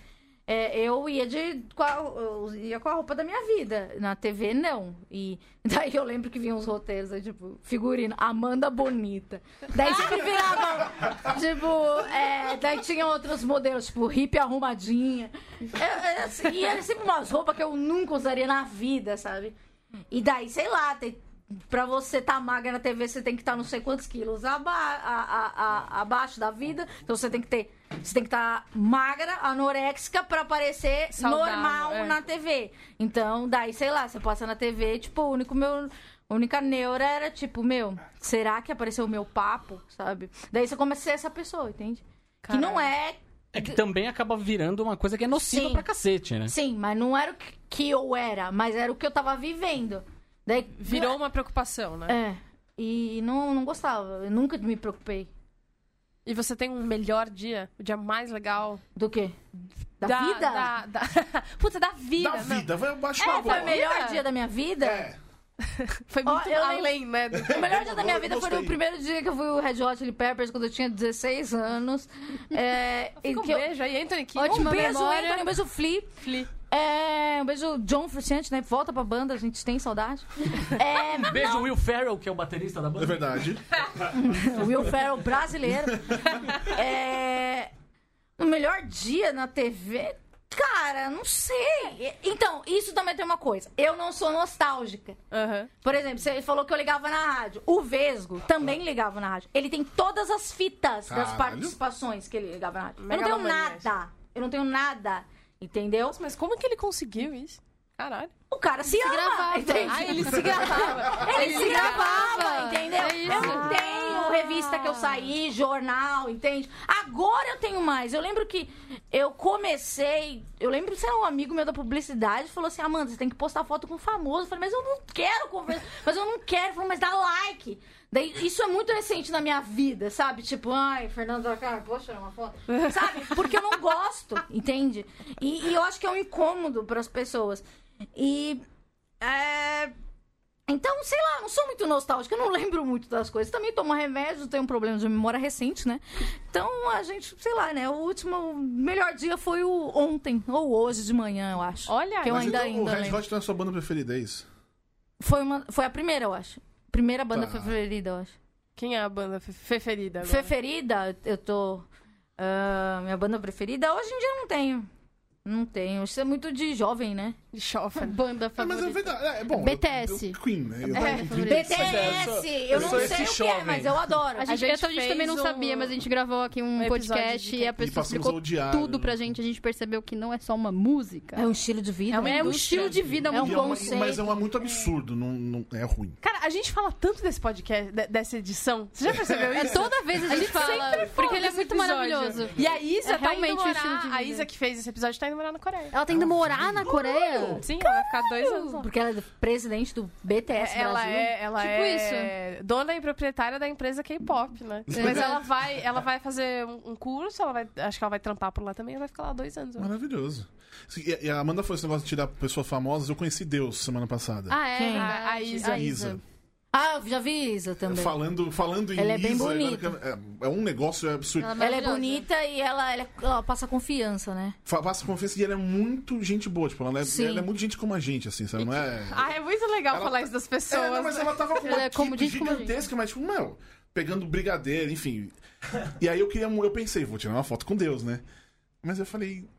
É, eu ia de eu ia com a roupa da minha vida. Na TV, não. E daí eu lembro que vinham uns roteiros, aí, tipo, figurino, Amanda Bonita. Daí sempre virava, tipo, é, daí tinha outros modelos, tipo, hippie arrumadinha. É, é, assim, e era sempre umas roupas que eu nunca usaria na vida, sabe? E daí, sei lá, tem, pra você tá magra na TV, você tem que estar não sei quantos quilos aba a- a- a- abaixo da vida. Então você tem que ter. Você tem que estar magra, anoréxica, pra parecer Saudável, normal é. na TV. Então, daí, sei lá, você passa na TV, tipo, o único meu. A única neura era tipo, meu, será que apareceu o meu papo, sabe? Daí você começa a ser essa pessoa, entende? Que não Caralho. é. É que também acaba virando uma coisa que é nociva Sim. pra cacete, né? Sim, mas não era o que- que eu era, mas era o que eu tava vivendo. Daí Virou uma preocupação, né? É. E não, não gostava. Eu nunca me preocupei. E você tem um melhor dia? O dia mais legal? Do quê? Da, vida? Da, da... Puta, da vida. Da não. vida, vai baixar É, a foi o bola. melhor dia da minha vida? É. Foi muito eu nem- além, né? O melhor dia da minha Eu vida foi gostei. o primeiro dia que eu fui o Red Hot Chili Peppers, quando eu tinha 16 anos. É, e Fica um que eu- beijo aí, Anthony King. Ótima um beijo, memória. Anthony, um beijo, Flea. Flea. É, um beijo, John Frusciante, né? Volta pra banda, a gente tem saudade. É, Beijo Will Ferrell, que é o baterista da É banda. verdade. o Will Ferrell brasileiro. É, o melhor dia na TV... Cara, não sei. Então, isso também tem uma coisa. Eu não sou nostálgica. Aham. Por exemplo, você falou que eu ligava na rádio. O Vesgo também ligava na rádio. Ele tem todas as fitas das Caralho. participações que ele ligava na rádio. Eu não tenho Megalomaníaco. nada. Eu não tenho nada. Entendeu? Nossa, mas como que ele conseguiu isso? Caralho. O cara se, ama. gravava. entende? Ah, ele se gravava. Ele, se gravava, entendeu? É. Eu não tenho revista que eu saí, jornal, entende? Agora eu tenho mais. Eu lembro que eu comecei. Eu lembro, sei lá, um amigo meu da publicidade falou assim: Amanda, você tem que postar foto com famoso. Eu falei, mas eu não quero conversar. Mas eu não quero. Falou, mas dá like. Daí, isso é muito recente na minha vida, sabe? Tipo, ai, Fernando Cara, posso tirar uma foto? Sabe? Porque eu não gosto, entende? E, e eu acho que é um incômodo para as pessoas. E. É... Então, sei lá, não sou muito nostálgica, eu não lembro muito das coisas. Também tomo remédio, tenho um problema de memória recente, né? Então, a gente, sei lá, né? O último melhor dia foi o ontem, ou hoje de manhã, eu acho. Olha que eu ainda, então, o ainda Red lembro. Hot não é a sua banda preferida, é isso? Foi, uma, foi a primeira, eu acho. Primeira banda Tá. preferida, eu acho. Quem é a banda fe- preferida agora? Preferida, eu tô. ah, minha banda preferida, hoje em dia eu não tenho. Não tenho. Isso é muito de jovem, né? Schoffen. Banda É, mas é favorita. verdade. É, bom. BTS. Eu, eu, Queen, né? Eu, É, BTS! eu sou- eu, eu não sei o que é, mas eu adoro. A gente, gente essa a gente também não um- sabia, mas a gente gravou aqui um, um podcast e a pessoa a explicou odiar. tudo pra gente. A gente percebeu que não é só uma música. É um estilo de vida. É uma É um estilo de vida, É um muito uma- conceito. mas é uma muito absurdo, não, não, é ruim. Cara, a gente fala tanto desse podcast, de- dessa edição. Você já percebeu É isso? toda vez a gente, gente fala, porque ele é muito episódio. maravilhoso. E a Isa É tá indo realmente o estilo morar... A. Isa que fez esse episódio tá indo morar na Coreia. Ela tá indo morar na Coreia? Sim, ela vai ficar dois anos lá. Porque ela é presidente do BTS Ela Brasil. é, ela Tipo é dona e proprietária da empresa K-pop, né? Mas ela vai, ela vai fazer um curso, ela vai, acho que ela vai trampar por lá também, ela vai ficar lá dois anos. Maravilhoso. E, e a Amanda falou esse negócio de tirar pessoas famosas. Eu conheci Deus semana passada. Ah, é? A- a Isa. Isa. Ah, eu já vi Isa também. Falando, falando em Ela é bem Isa, bonita. É, é um negócio absurdo. Ela é Ela é bonita e ela, ela, ela passa confiança, né? Fa- Faço confiança e ela é muito gente boa. Tipo, ela é, ela é muito gente como a gente, assim, sabe? Não é. Ah, é muito legal Ela- falar isso das pessoas. É, não, mas ela tava com uma Ela é como equipe gente como a gente. gigantesca, mas tipo, meu, pegando brigadeiro, enfim. E aí eu queria, eu pensei, vou tirar uma foto com Deus, né? Mas eu falei,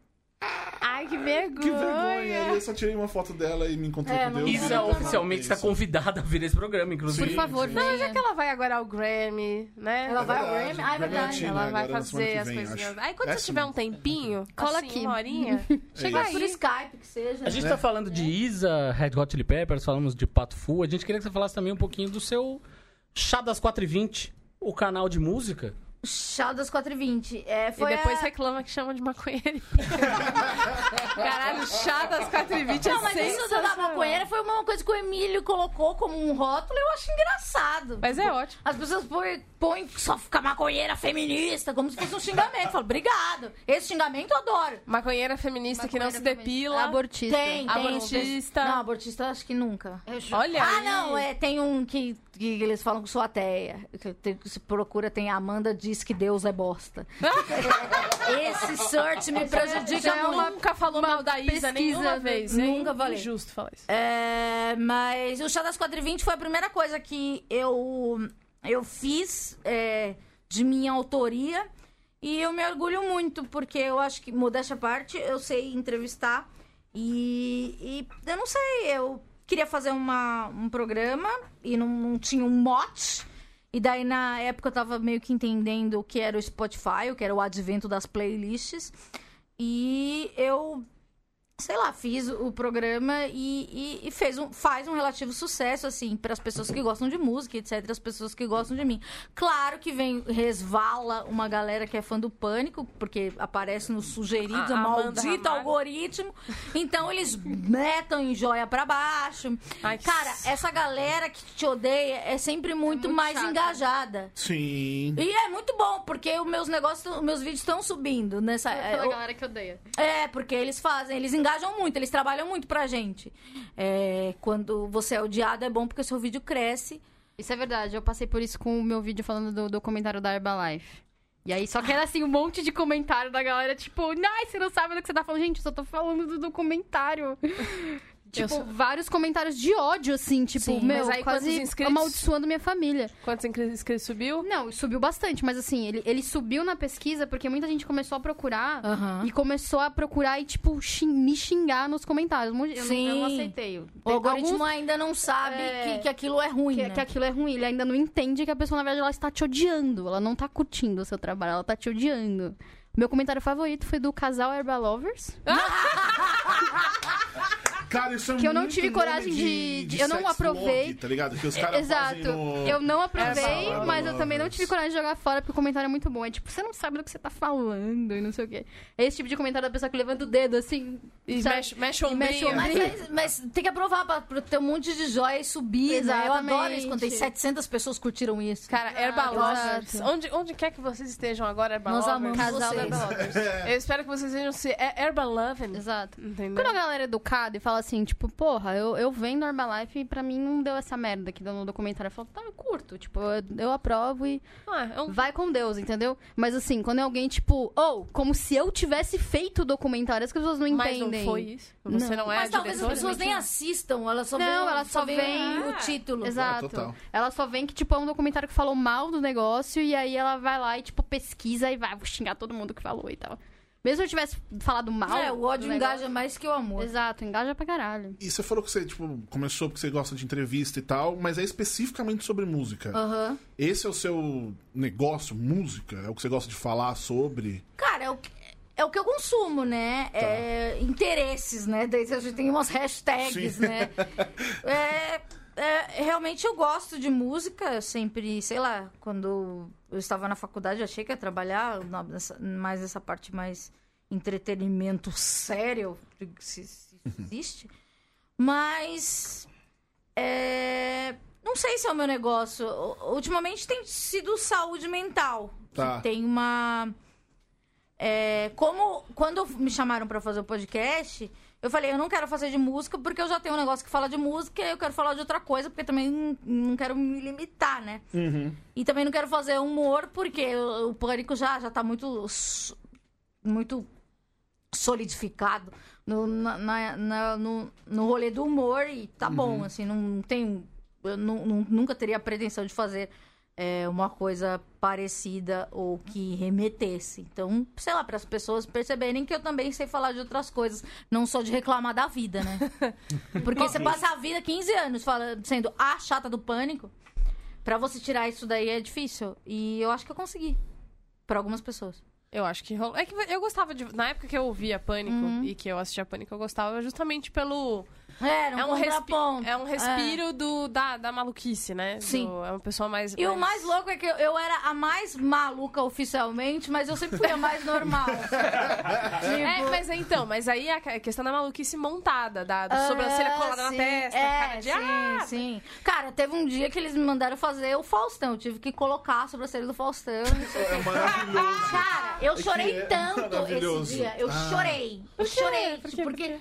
Ai, que vergonha. que vergonha. Aí eu só tirei uma foto dela e me encontrei É, com não- Deus. Isa Não, não, oficialmente está convidada a vir esse programa, inclusive. Por favor, sim. venha. Já que ela vai agora ao Grammy, né? Ela vai ao. Grammy? Ah, é verdade. Ela vai fazer as coisinhas. Aí quando É você tiver um tempinho, Cola assim, aqui. uma horinha, chega isso. Por aí. Skype que seja. A gente É. tá falando de Isa, Red Hot Chili Peppers, falamos de Pato Fu. A gente queria que você falasse também um pouquinho do seu Chá das 4h20, o canal de música. Chá das 4h20. É, E foi depois a... reclama que chama de maconheiro. Caralho, chá das 4h20 é Não, mas isso da maconheira foi uma coisa que o Emílio colocou como um rótulo e eu acho engraçado. Mas é ótimo. As pessoas põem, põem só ficar maconheira feminista, como se fosse um xingamento. Eu falo, obrigado. Esse xingamento eu adoro. Maconheira feminista que não se Maconheira depila. Abortista. Tem, tem. Abortista. Não, abortista acho que nunca. Olha Ah, aí. não, é, tem um que, que eles falam que sou ateia. Que tem- que se procura, tem a Amanda diz que Deus é bosta. Esse search me prejudica Já uma, nunca falou mal da Isa pesquisa, nenhuma vez. hein? nunca falei. Injusto falar isso. É, mas o Chá das 4h20 foi a primeira coisa que eu, eu fiz é, de minha autoria. E eu me orgulho muito, porque eu acho que, modéstia à parte, eu sei entrevistar. E, e eu não sei, eu queria fazer uma, um programa e não, não tinha um mote. E daí, na época, eu tava meio que entendendo o que era o Spotify, o que era o advento das playlists. E eu sei lá, fiz o programa e, e- e fez um, faz um relativo sucesso, assim, para as pessoas que gostam de música, etc., as pessoas que gostam de mim. Claro que vem, resvala uma galera que é fã do Pânico, porque aparece nos sugeridos, A- a maldito algoritmo. Então eles metam em joia pra baixo. Ai, Cara, essa galera que te odeia é sempre muito, muito mais chata. engajada. Sim. E é muito bom, porque os meus negócios, os meus vídeos estão subindo nessa. É Pela eu- galera que odeia. é, porque eles fazem, eles engajam muito, eles trabalham muito pra gente. É, quando você é odiado, é bom porque seu vídeo cresce. Isso é verdade, eu passei por isso com o meu vídeo falando do documentário da Herbalife. E aí, só que era assim, um monte de comentário da galera, tipo, ai, você não sabe do que você tá falando. Gente, eu só tô falando do documentário. Tipo, vários comentários de ódio, assim, tipo, Sim, meu, aí quase inscritos? amaldiçoando minha família. Quantos inscritos subiu? Não, subiu bastante, mas assim, ele, ele subiu na pesquisa porque muita gente começou a procurar e começou a procurar e, tipo, xin- me xingar nos comentários. Eu, não- eu não Sim. aceitei. O Tem algoritmo alguns- ainda não sabe É. que, que aquilo é ruim, que, né? que aquilo é ruim. Ele ainda não entende que a pessoa, na verdade, ela está te odiando. Ela não tá curtindo o seu trabalho, ela tá te odiando. Meu comentário favorito foi do casal Herbalovers. Cara, isso é que eu não tive coragem de- de- eu não sex aprovei. tá ligado? Que os caras Exato. fazem no... Eu não aprovei, Essa mas eu também não tive coragem de jogar fora, porque o comentário é muito bom. É tipo, você não sabe do que você tá falando e não sei o quê. É esse tipo de comentário da pessoa que levanta o dedo assim. E sabe? mexe, mexe o E mexe o ombrinho. ombrinho. Mas, mas- mas tem que aprovar pra, pra ter um monte de joia e subir, né? Eu adoro isso quando tem Exatamente. 700 pessoas curtiram isso. Cara, Herbalovers. exato. Onde, onde quer que vocês estejam agora, Nós Herbalovers. amamos Casal vocês. Herbalovers. Eu espero que vocês vejam se é Herbalovers. Exato. Entendeu? Quando a galera é educada e fala assim, tipo, porra, eu, eu vendo Herbalife e pra mim não deu essa merda que deu no documentário. Eu falo, tá, eu curto. Tipo, eu, eu aprovo e Ah, é um... vai com Deus, entendeu? Mas assim, quando é alguém, tipo, ou, como se eu tivesse feito o documentário, as pessoas não Mas entendem. não foi isso. Você não, Não. é Mas talvez as pessoas nem assistam, elas só Não, veem, elas só veem- o título. Exato. Ah, total. Ela só vem que, tipo, é um documentário que falou mal do negócio e aí ela vai lá e, tipo, pesquisa e vai, vou xingar todo mundo que falou e tal. Mesmo se eu tivesse falado mal. É, o ódio engaja mais que o amor. Exato, engaja pra caralho. E você falou que você, tipo, começou porque você gosta de entrevista e tal, mas é especificamente sobre música. Aham. Esse é o seu negócio, música? É o que você gosta de falar sobre? Cara, é o que. É o que eu consumo, né? É, interesses, né? Daí a gente tem umas hashtags, Sim. né? É, é, realmente eu gosto de música, eu sempre, sei lá, quando eu estava na faculdade, eu achei que ia trabalhar nessa- mais nessa parte mais entretenimento sério, se, se isso existe. Mas. é, não sei se é o meu negócio. Ultimamente tem sido saúde mental. Tá. Que tem uma. É, como quando me chamaram pra fazer o podcast, eu falei, eu não quero fazer de música porque eu já tenho um negócio que fala de música e eu quero falar de outra coisa, porque também não, não quero me limitar, né? E também não quero fazer humor porque o, o pânico já, já tá muito. muito solidificado no, na, na- na- no, no rolê do humor e tá bom, assim, não tenho. Eu nu- nunca teria a pretensão de fazer é, uma coisa parecida ou que remetesse. Então, sei lá, para as pessoas perceberem que eu também sei falar de outras coisas, não só de reclamar da vida, né? Porque você passa a vida 15 anos falando, sendo a chata do pânico, pra você tirar isso daí é difícil. E eu acho que eu consegui. Pra algumas pessoas. Eu acho que rolou. É que eu gostava de. Na época que eu ouvia Pânico Uhum. e que eu assistia Pânico, eu gostava justamente pelo. É, um, É um, respi... contraponto. é um respiro Do, da, da maluquice, né? Sim. Do- É uma pessoa mais. E o mais louco é que eu, eu era a mais maluca oficialmente, mas eu sempre fui a mais normal. É, Tipo, mas é, então, mas aí a questão da maluquice montada, da, da sobrancelha Ah, colada na sim. testa, é, cara de sim, ah! sim. Cara, teve um dia que eles me mandaram fazer o Faustão. Eu tive que colocar a sobrancelha do Faustão. É maravilhoso. Cara, eu chorei é tanto esse dia. Eu Ah. chorei. Eu chorei. Por quê? Porque, porque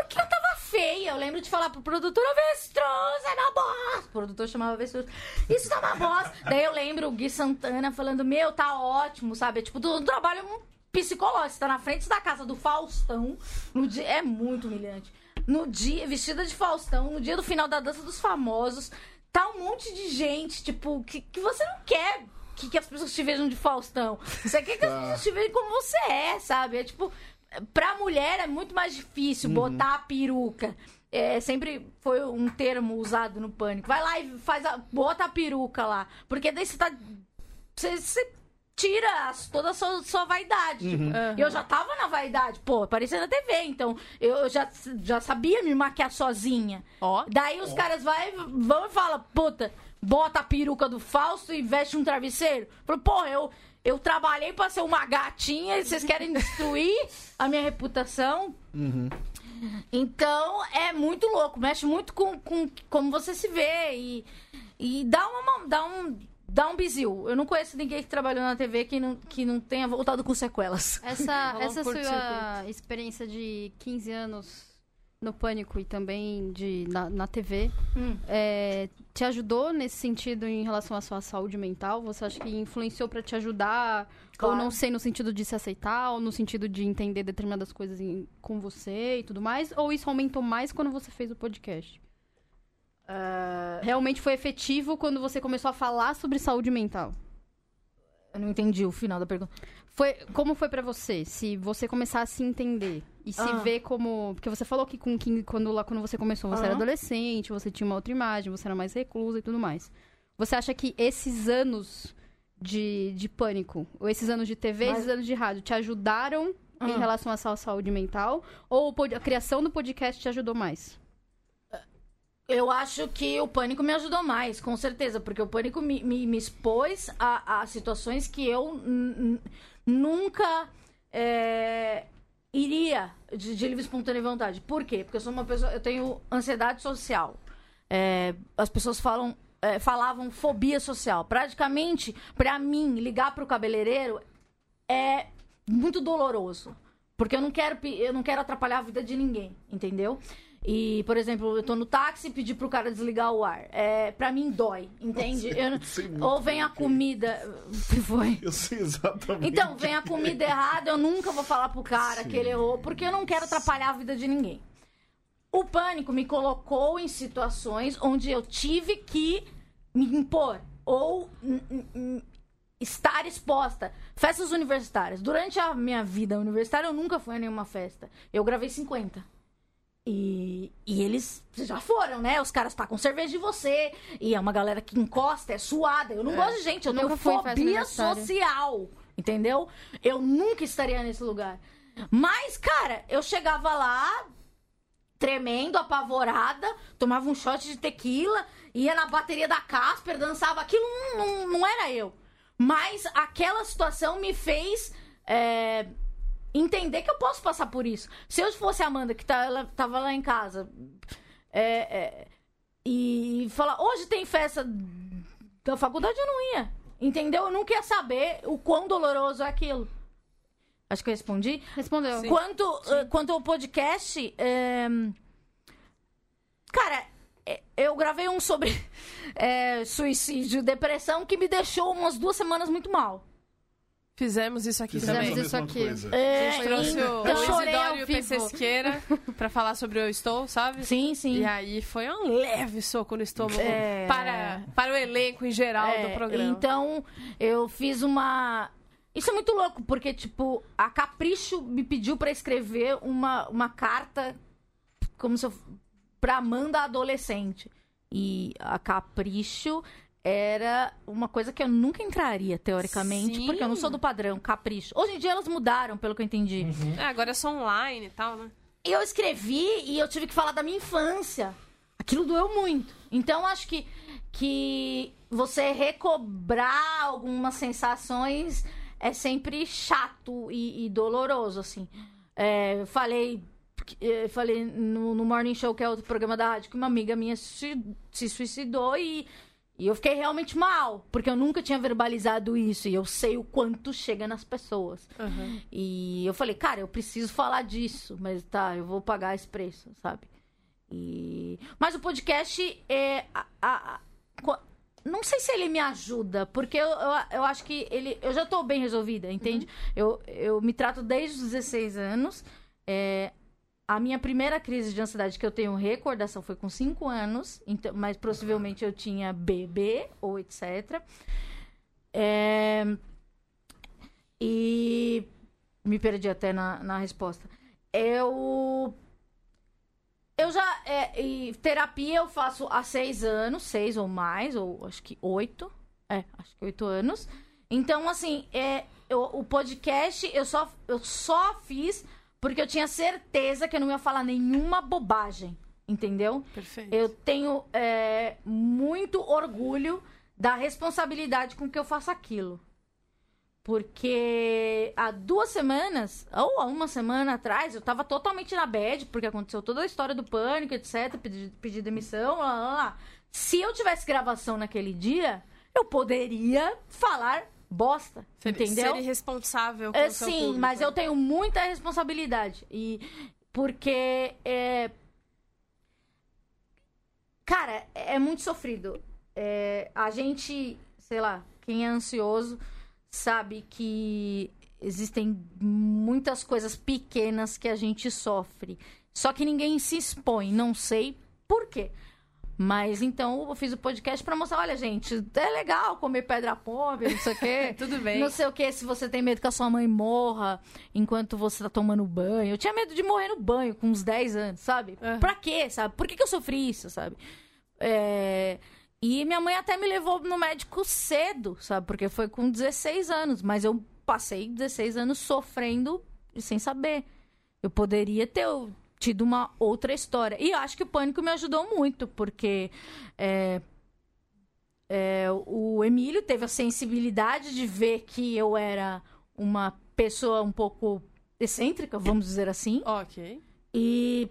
eu tava feia. Eu lembro de falar pro produtor, avestruz é uma bosta. O produtor chamava avestruz. Isso tá uma bosta. Daí eu lembro o Gui Santana falando, meu, tá ótimo, sabe? É tipo, do, do trabalho psicológico. Você tá na frente da casa do Faustão. No dia, é muito humilhante. No dia, vestida de Faustão, no dia do final da dança dos famosos, tá um monte de gente, tipo, que, que você não quer que, que as pessoas te vejam de Faustão. Você quer que as Tá. pessoas te vejam como você é, sabe? É tipo, pra mulher é muito mais difícil botar a peruca. É, sempre foi um termo usado no pânico. Vai lá e faz a, bota a peruca lá. Porque daí você tá. Você, você tira as- toda a sua, sua vaidade. Tipo, Eu já tava na vaidade, pô, aparecia na TV, então eu já, já sabia me maquiar sozinha. Ó. Daí os caras vai, vão e falam, puta, bota a peruca do Fausto e veste um travesseiro. Falei, pô, eu, eu trabalhei pra ser uma gatinha e vocês querem destruir a minha reputação? Então é muito louco, mexe muito com, com como você se vê e, e dá, uma, dá um. Dá um bizil. Eu não conheço ninguém que trabalhou na TV que não, que não tenha voltado com sequelas. Essa, essa sua curto-circuito. experiência de 15 anos no Pânico e também de, na, na TV Hum. é, te ajudou nesse sentido em relação à sua saúde mental? Você acha que influenciou pra te ajudar? Claro. Ou não sei, no sentido de se aceitar? Ou no sentido de entender determinadas coisas em- com você e tudo mais? Ou isso aumentou mais quando você fez o podcast? Ah, Realmente foi efetivo quando você começou a falar sobre saúde mental? eu não entendi o final da pergunta. Foi, como foi pra você? Se você começar a se entender e se Ah. ver como. Porque você falou que com 15, quando, lá quando você começou, você era adolescente, você tinha uma outra imagem, você era mais reclusa e tudo mais. Você acha que esses anos de, de pânico, ou esses anos de TV, Mas- esses anos de rádio, te ajudaram em Ah. relação à sua saúde mental? Ou a criação do podcast te ajudou mais? Eu acho que o pânico me ajudou mais, com certeza, porque o pânico me, me, me expôs a, a situações que eu nunca é, iria de, de livre espontânea vontade. Por quê? Porque eu sou uma pessoa, eu tenho ansiedade social. É, as pessoas falam, é, falavam fobia social. Praticamente, pra mim, ligar pro cabeleireiro é muito doloroso. Porque eu não quero, eu não quero atrapalhar a vida de ninguém, entendeu? E, por exemplo, eu tô no táxi e pedi pro cara desligar o ar. É, pra mim dói, entende? Eu- ou vem a quê. comida. Que foi? Eu sei exatamente. Então, vem a comida errada, eu nunca vou falar pro cara Sim. que ele errou, porque eu não quero atrapalhar a vida de ninguém. O pânico me colocou em situações onde eu tive que me impor ou estar exposta. Festas universitárias. Durante a minha vida universitária, eu nunca fui a nenhuma festa. Eu gravei 50. E, e eles já foram, né? Os caras tacam cerveja de você. E é uma galera que encosta, é suada. Eu não gosto de gente, eu Nunca tenho fobia social. Entendeu? Eu nunca estaria nesse lugar. Mas, cara, eu chegava lá, tremendo, apavorada, tomava um shot de tequila, ia na bateria da Casper, dançava. Aquilo não, não, não era eu. Mas aquela situação me fez. é, entender que eu posso passar por isso. Se eu fosse a Amanda, que tá, ela tava lá em casa, é, é, e falar, hoje tem festa da faculdade, eu não ia. Entendeu? Eu nunca ia saber o quão doloroso é aquilo. Acho que eu respondi. Respondeu. Quanto, eh, quanto ao podcast, eh, cara, eh, eu gravei um sobre suicídio, depressão, que me deixou umas duas semanas muito mal. Fizemos isso aqui Fizemos também. a isso aqui. coisa. A É, gente trouxe o, eu o Isidoro ao e o. PC Siqueira pra falar sobre o Eu Estou, sabe? Sim, sim. E aí foi um leve soco no estômago É. para, para o elenco em geral É, do programa. Então, eu fiz uma. Isso é muito louco, porque, tipo, a Capricho me pediu pra escrever uma, uma carta como se eu. pra Amanda adolescente. E a Capricho era uma coisa que eu nunca entraria, teoricamente, Sim. porque eu não sou do padrão, Capricho. Hoje em dia elas mudaram, pelo que eu entendi. É, agora é só online e tal, né? Eu escrevi e eu tive que falar da minha infância. Aquilo doeu muito. Então, acho que, que você recobrar algumas sensações é sempre chato e, e doloroso, assim. É, eu falei, eu falei no, no Morning Show, que é outro programa da rádio, que uma amiga minha se, se suicidou e, e eu fiquei realmente mal, porque eu nunca tinha verbalizado isso e eu sei o quanto chega nas pessoas. E eu falei, cara, eu preciso falar disso, mas tá, eu vou pagar esse preço, sabe? E... Mas o podcast é. a- a- a- não sei se ele me ajuda, porque eu, eu, eu acho que ele. Eu já tô bem resolvida, entende? Eu, eu me trato desde os 16 anos. É, a minha primeira crise de ansiedade que eu tenho recordação foi com 5 anos, então, mas possivelmente eu tinha bebê ou etc. É, e me perdi até na, na resposta. Eu. Eu já. É, terapia eu faço há seis anos, seis ou mais, ou acho que oito. É, acho que oito anos. Então, assim, é, eu- o podcast eu só, eu só fiz porque eu tinha certeza que eu não ia falar nenhuma bobagem. Entendeu? Perfeito. Eu tenho é, muito orgulho da responsabilidade com que eu faço aquilo. Porque há duas semanas, ou há uma semana atrás, eu tava totalmente na bad, porque aconteceu toda a história do pânico, etc. Pedi, pedi demissão, lá, lá, lá. Se eu tivesse gravação naquele dia, eu poderia falar bosta. Ser, entendeu? ser irresponsável com É, o seu sim, público. mas eu tenho muita responsabilidade. E porque é, cara, é muito sofrido. É, a gente, sei lá, quem é ansioso sabe que existem muitas coisas pequenas que a gente sofre. Só que ninguém se expõe, não sei por quê. Mas então eu fiz o podcast pra mostrar, olha, gente, é legal comer pedra pobre, não sei o quê. Tudo bem. Não sei o que, se você tem medo que a sua mãe morra enquanto você tá tomando banho. Eu tinha medo de morrer no banho com uns 10 anos, sabe? Aham. Pra quê, sabe? Por que, que eu sofri isso, sabe? É, E minha mãe até me levou no médico cedo, sabe? Porque foi com 16 anos. Mas eu passei 16 anos sofrendo sem saber. Eu poderia ter tido uma outra história. E eu acho que o pânico me ajudou muito, porque é, é, o Emílio teve a sensibilidade de ver que eu era uma pessoa um pouco excêntrica, vamos dizer assim. Ok. E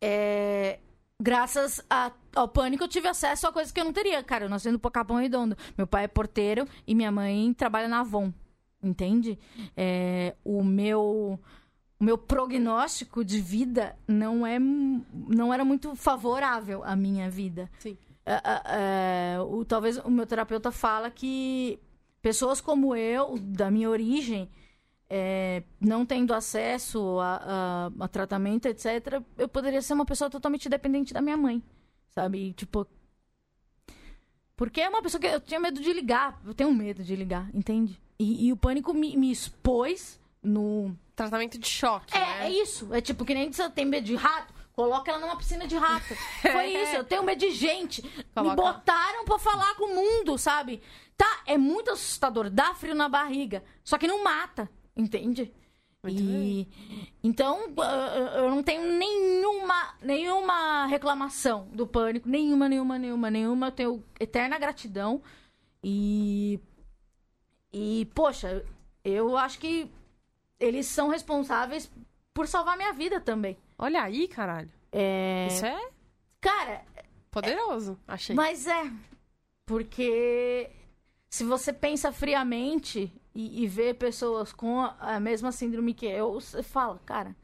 é, graças a- ao pânico eu tive acesso a coisas que eu não teria. Cara, eu nasci no Capão Redondo. Meu pai é porteiro e minha mãe trabalha na Avon. Entende? É, o meu o meu prognóstico de vida não é não era muito favorável à minha vida. Sim. É, é, é, o, talvez o meu terapeuta fala que pessoas como eu, da minha origem, é, não tendo acesso a, a- a tratamento, etc., eu poderia ser uma pessoa totalmente dependente da minha mãe, sabe? E, Tipo. Porque é uma pessoa que eu tinha medo de ligar, eu tenho medo de ligar, entende? E, e o pânico me, me expôs no. Tratamento de choque, É, né? é isso. É tipo que nem você tem medo de rato, coloca ela numa piscina de rato. Foi isso, eu tenho medo de gente. Me Coloca. botaram pra falar com o mundo, sabe? Tá, é muito assustador, dá frio na barriga, só que não mata, entende? e então uh, eu não tenho nenhuma nenhuma reclamação do pânico, nenhuma, nenhuma, nenhuma, nenhuma. Eu tenho eterna gratidão e e poxa, eu acho que eles são responsáveis por salvar minha vida também. Olha aí, caralho. É, Isso é cara, poderoso, achei. mas é. Porque se você pensa friamente e, e vê pessoas com a, a mesma síndrome que eu, você fala, cara,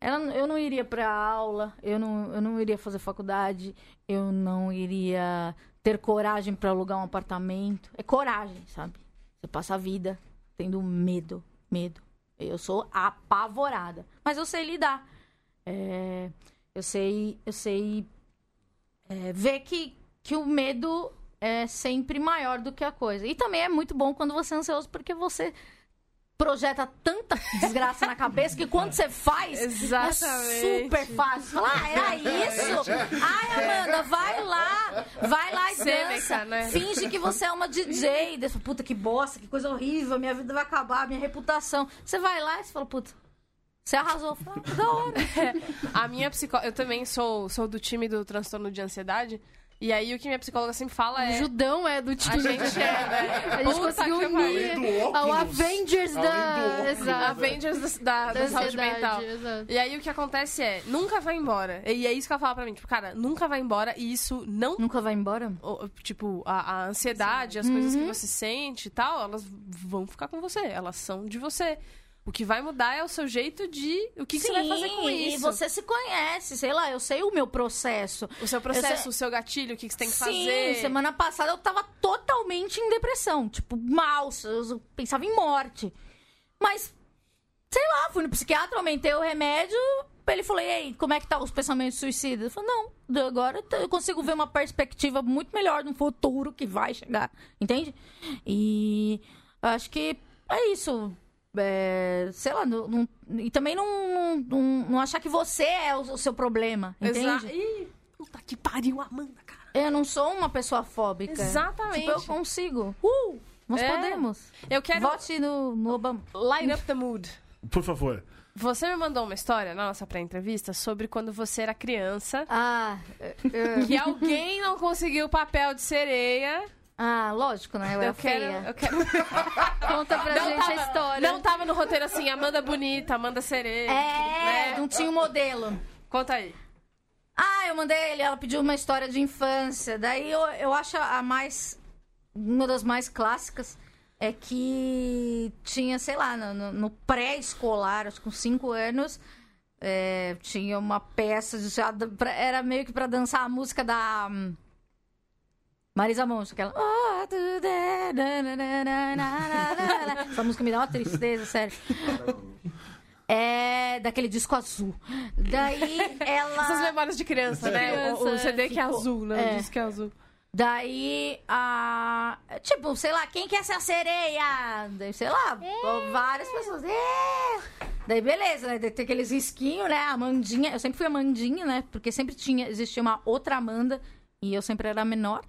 ela- eu não iria pra aula, eu não, eu não iria fazer faculdade, eu não iria ter coragem pra alugar um apartamento. É coragem, sabe? Você passa a vida tendo medo, medo. Eu sou apavorada. Mas eu sei lidar. É, eu sei, eu sei é, ver que, que o medo é sempre maior do que a coisa. E também é muito bom quando você é ansioso, porque você projeta tanta desgraça na cabeça que quando você faz, Exatamente. é super fácil. Fala, ah, era isso? Ai, Amanda, vai lá, vai lá e dança. né? Finge que você é uma DJ. Dessa puta que bosta, que coisa horrível, minha vida vai acabar, minha reputação. Você vai lá e você fala, puta, você arrasou. Fala, "Ah, da hora. A minha psicóloga. Eu também sou, sou do time do transtorno de ansiedade. E aí o que minha psicóloga sempre fala O é. Judão é do time. A gente é, né? A gente Puta conseguiu unir Além do ao. Avengers Além do da. Exato. Avengers da, da, Da saúde mental. exato. E aí o que acontece é, nunca vai embora. E é isso que ela fala pra mim, tipo, cara, nunca vai embora e isso não. Nunca vai embora? o- Tipo, a, a ansiedade, as coisas que você sente e tal, elas vão ficar com você. Elas são de você. O que vai mudar é o seu jeito de. O que, que você vai fazer com Sim, isso? E você se conhece, sei lá, eu sei o meu processo. O seu processo, sei- o seu gatilho, o que, que você tem que Sim, fazer. semana passada eu tava totalmente em depressão. Tipo, mal, eu pensava em morte. Mas, sei lá, fui no psiquiatra, aumentei o remédio. Ele falou, e aí, como é que tá os pensamentos suicidas? Eu falei, não, agora eu consigo ver uma perspectiva muito melhor no futuro que vai chegar, entende? E acho que é isso. É, sei lá, não, não- e também não, não, não- achar que você é o, o seu problema, entende? Exa- Ih, puta que pariu, Amanda, cara. Eu não sou uma pessoa fóbica. Exatamente. Tipo, eu consigo. Uh! Nós É. podemos. Eu quero Vote no, no Obama. light up the mood. Por favor. Você me mandou uma história na nossa pré-entrevista sobre quando você era criança, Ah, que alguém não conseguiu o papel de sereia. Ah, lógico, né? Eu, Eu quero, feia. eu quero. Conta pra Não gente tava, a história. não tava no roteiro assim, Amanda bonita, Amanda sereia. É, né? não tinha um modelo. Conta aí. Ah, eu mandei ele, ela pediu uma história de infância. Daí eu, eu acho a mais. Uma das mais clássicas é que tinha, sei lá, no, no- pré-escolar, acho que com 5 anos, é, tinha uma peça, de, era meio que pra dançar a música da. Marisa Monte, aquela. "Oh, tudo é, na, na, na, na, na, na, na". Essa música me dá uma tristeza, sério. É daquele disco azul. Daí ela. Essas memórias de criança, né? O, o Criança, CD que é azul, né? é. O disco que é azul. Daí, a. Tipo, sei lá, quem quer ser a sereia? Daí, sei lá, várias pessoas. É! Daí, beleza, né? Daí tem aqueles risquinhos, né? A Amandinha. Eu sempre fui a Amandinha, né? Porque sempre tinha, existia uma outra Amanda e eu sempre era a menor.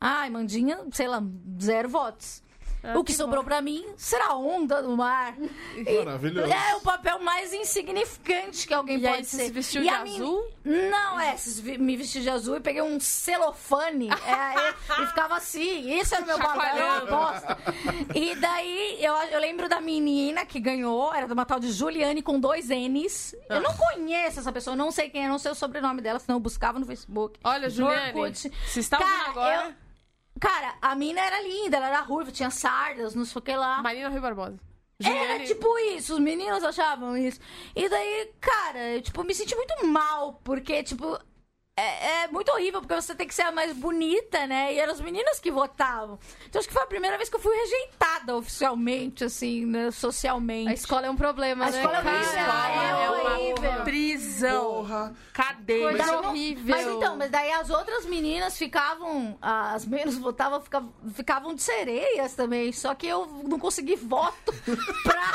Ah, Amandinha, sei lá, zero votos. Ah, o que, que sobrou pra mim será onda do mar. Maravilhoso. É o papel mais insignificante que alguém E pode aí você ser. se vestiu E de a mim- azul? Não, é, me vesti de azul e peguei um celofane é, e, e ficava assim. Isso era o meu papel, era uma Chacoalhando. bosta. E daí, eu, eu lembro da menina que ganhou, era de uma tal de Juliane com dois N's. Eu não conheço essa pessoa, não sei quem é, não sei o sobrenome dela, senão eu buscava no Facebook. Olha, no Juliane, Orkut. se está ouvindo Cara, agora... eu- Cara, a mina era linda, ela era ruiva, tinha sardas, não sei o que lá. Marina Rui Barbosa. Era Juliane- tipo isso, os meninos achavam isso. E daí, cara, eu, tipo, me senti muito mal, porque, tipo, é, é muito horrível, porque você tem que ser a mais bonita, né? E eram as meninas que votavam. Então acho que foi a primeira vez que eu fui rejeitada oficialmente, assim, né, socialmente. A escola é um problema, A né? escola é cara? horrível, escola é uma horrível. prisão. Porra. Cadeia. Coisa não- horrível. Mas então, mas daí as outras meninas ficavam, as menos votavam, ficavam, ficavam de sereias também. Só que eu não consegui voto pra.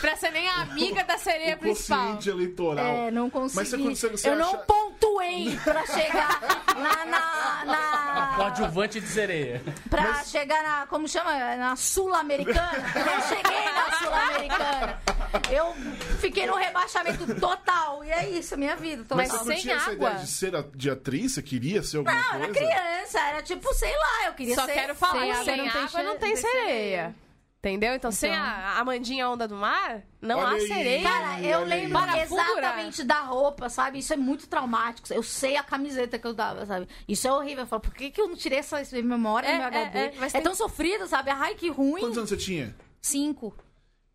Pra ser nem a amiga da sereia O principal. eleitoral. É, não consegui. Mas você- você- você eu não acha- pontuei pra chegar lá na. na Coadjuvante de sereia. pra chegar na. Como chama? Na Sul-Americana. Eu não cheguei na Sul-Americana. Eu fiquei no rebaixamento total. E é isso, minha vida. Tô Mas você sem não tinha essa água. ideia de ser a- de atriz? Você queria ser alguma Não, coisa? era criança, era tipo, sei lá, eu queria Só ser. quero falar, sem sem, água não tem água não tem sereia. sereia. Entendeu? Então, sem a Amandinha Onda do Mar, não há sereia. Cara, eu lembro exatamente da roupa, sabe? Isso é muito traumático. Eu sei a camiseta que eu dava, sabe? Isso é horrível. Eu falo, por que, que eu não tirei essa memória É, do meu é, HD? é, É, tem- tão sofrido, sabe? Ai, que ruim. Quantos anos você tinha? Cinco.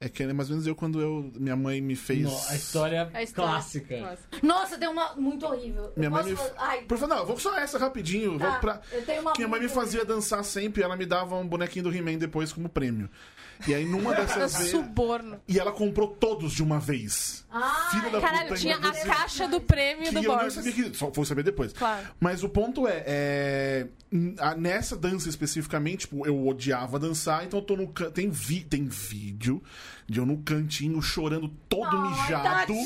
É que é mais ou menos eu quando eu, minha mãe me fez. A história, A história. clássica. Nossa, deu uma muito horrível. Minha Eu mãe posso me. Ai, Por favor, não, vou só essa rapidinho. Tá, vou pra... eu tenho uma Minha mãe me fazia dançar sempre e ela me dava um bonequinho do He-Man depois como prêmio. E aí numa dessas vezes. Suborno. E ela comprou todos de uma vez. Ai, Filha da Caralho, puta, tinha a desse- caixa do prêmio que do eu Borges. sabia que. Só fui saber depois. Claro. Mas o ponto é, é, nessa dança especificamente, tipo, eu odiava dançar, então eu tô no can- tem vi, tem vídeo de eu no cantinho chorando todo mijado, Tadinho!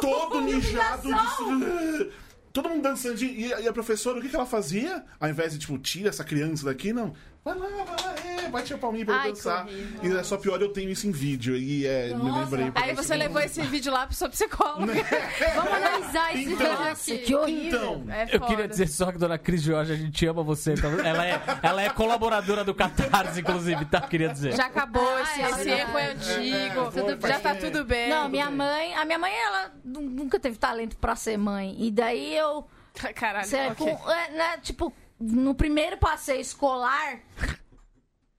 todo mijado, de- todo mundo dançando e, e a professora, o que que ela fazia? Ao invés de tipo, tira essa criança daqui, não. Vai lá, vai lá, é, bate a palminha pra eu Ai, que dançar. horrível. E é só pior, eu tenho isso em vídeo. E é, me Nossa, lembrei. Aí você levou esse vídeo lá pro seu psicólogo. Vamos analisar esse Então, vídeo aqui. que horrível. Então, É Eu foda. queria dizer só que, dona Cris Jorge, a gente ama você. então ela, é, ela é colaboradora do Catarse, inclusive, tá? Queria dizer. Já acabou, Ah, esse, é esse erro é antigo. foi, Tudo- já tá tudo bem. Não, minha mãe, a minha mãe, ela nu- nunca teve talento pra ser mãe. E daí eu, Caralho, sei, ok. com- é, né, tipo, no primeiro passeio escolar.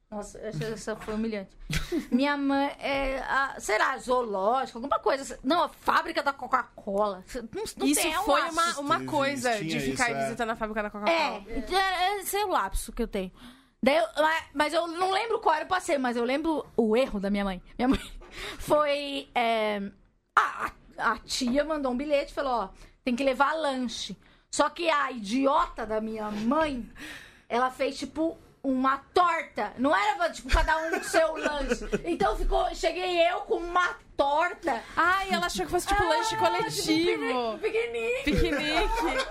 Nossa, essa, foi humilhante. Minha mãe, é, a, sei lá, zoológico, alguma coisa. Não, a fábrica da Coca-Cola. Não, não Isso tem, é um foi uma, uma coisa de ficar isso, é. visitando a fábrica da Coca-Cola. É, é, esse é o lapso que eu tenho. Daí eu- mas, mas eu não lembro qual era o passeio, mas eu lembro o erro da minha mãe. Minha mãe foi. é, a, a tia mandou um bilhete e falou: ó, tem que levar lanche. Só que a idiota da minha mãe, ela fez tipo uma torta. Não era tipo, cada um com seu lanche. Então ficou. Cheguei eu com uma torta. Ai, ela achou que fosse tipo lanche Ah, coletivo. Tipo, piquenique. Piquenique.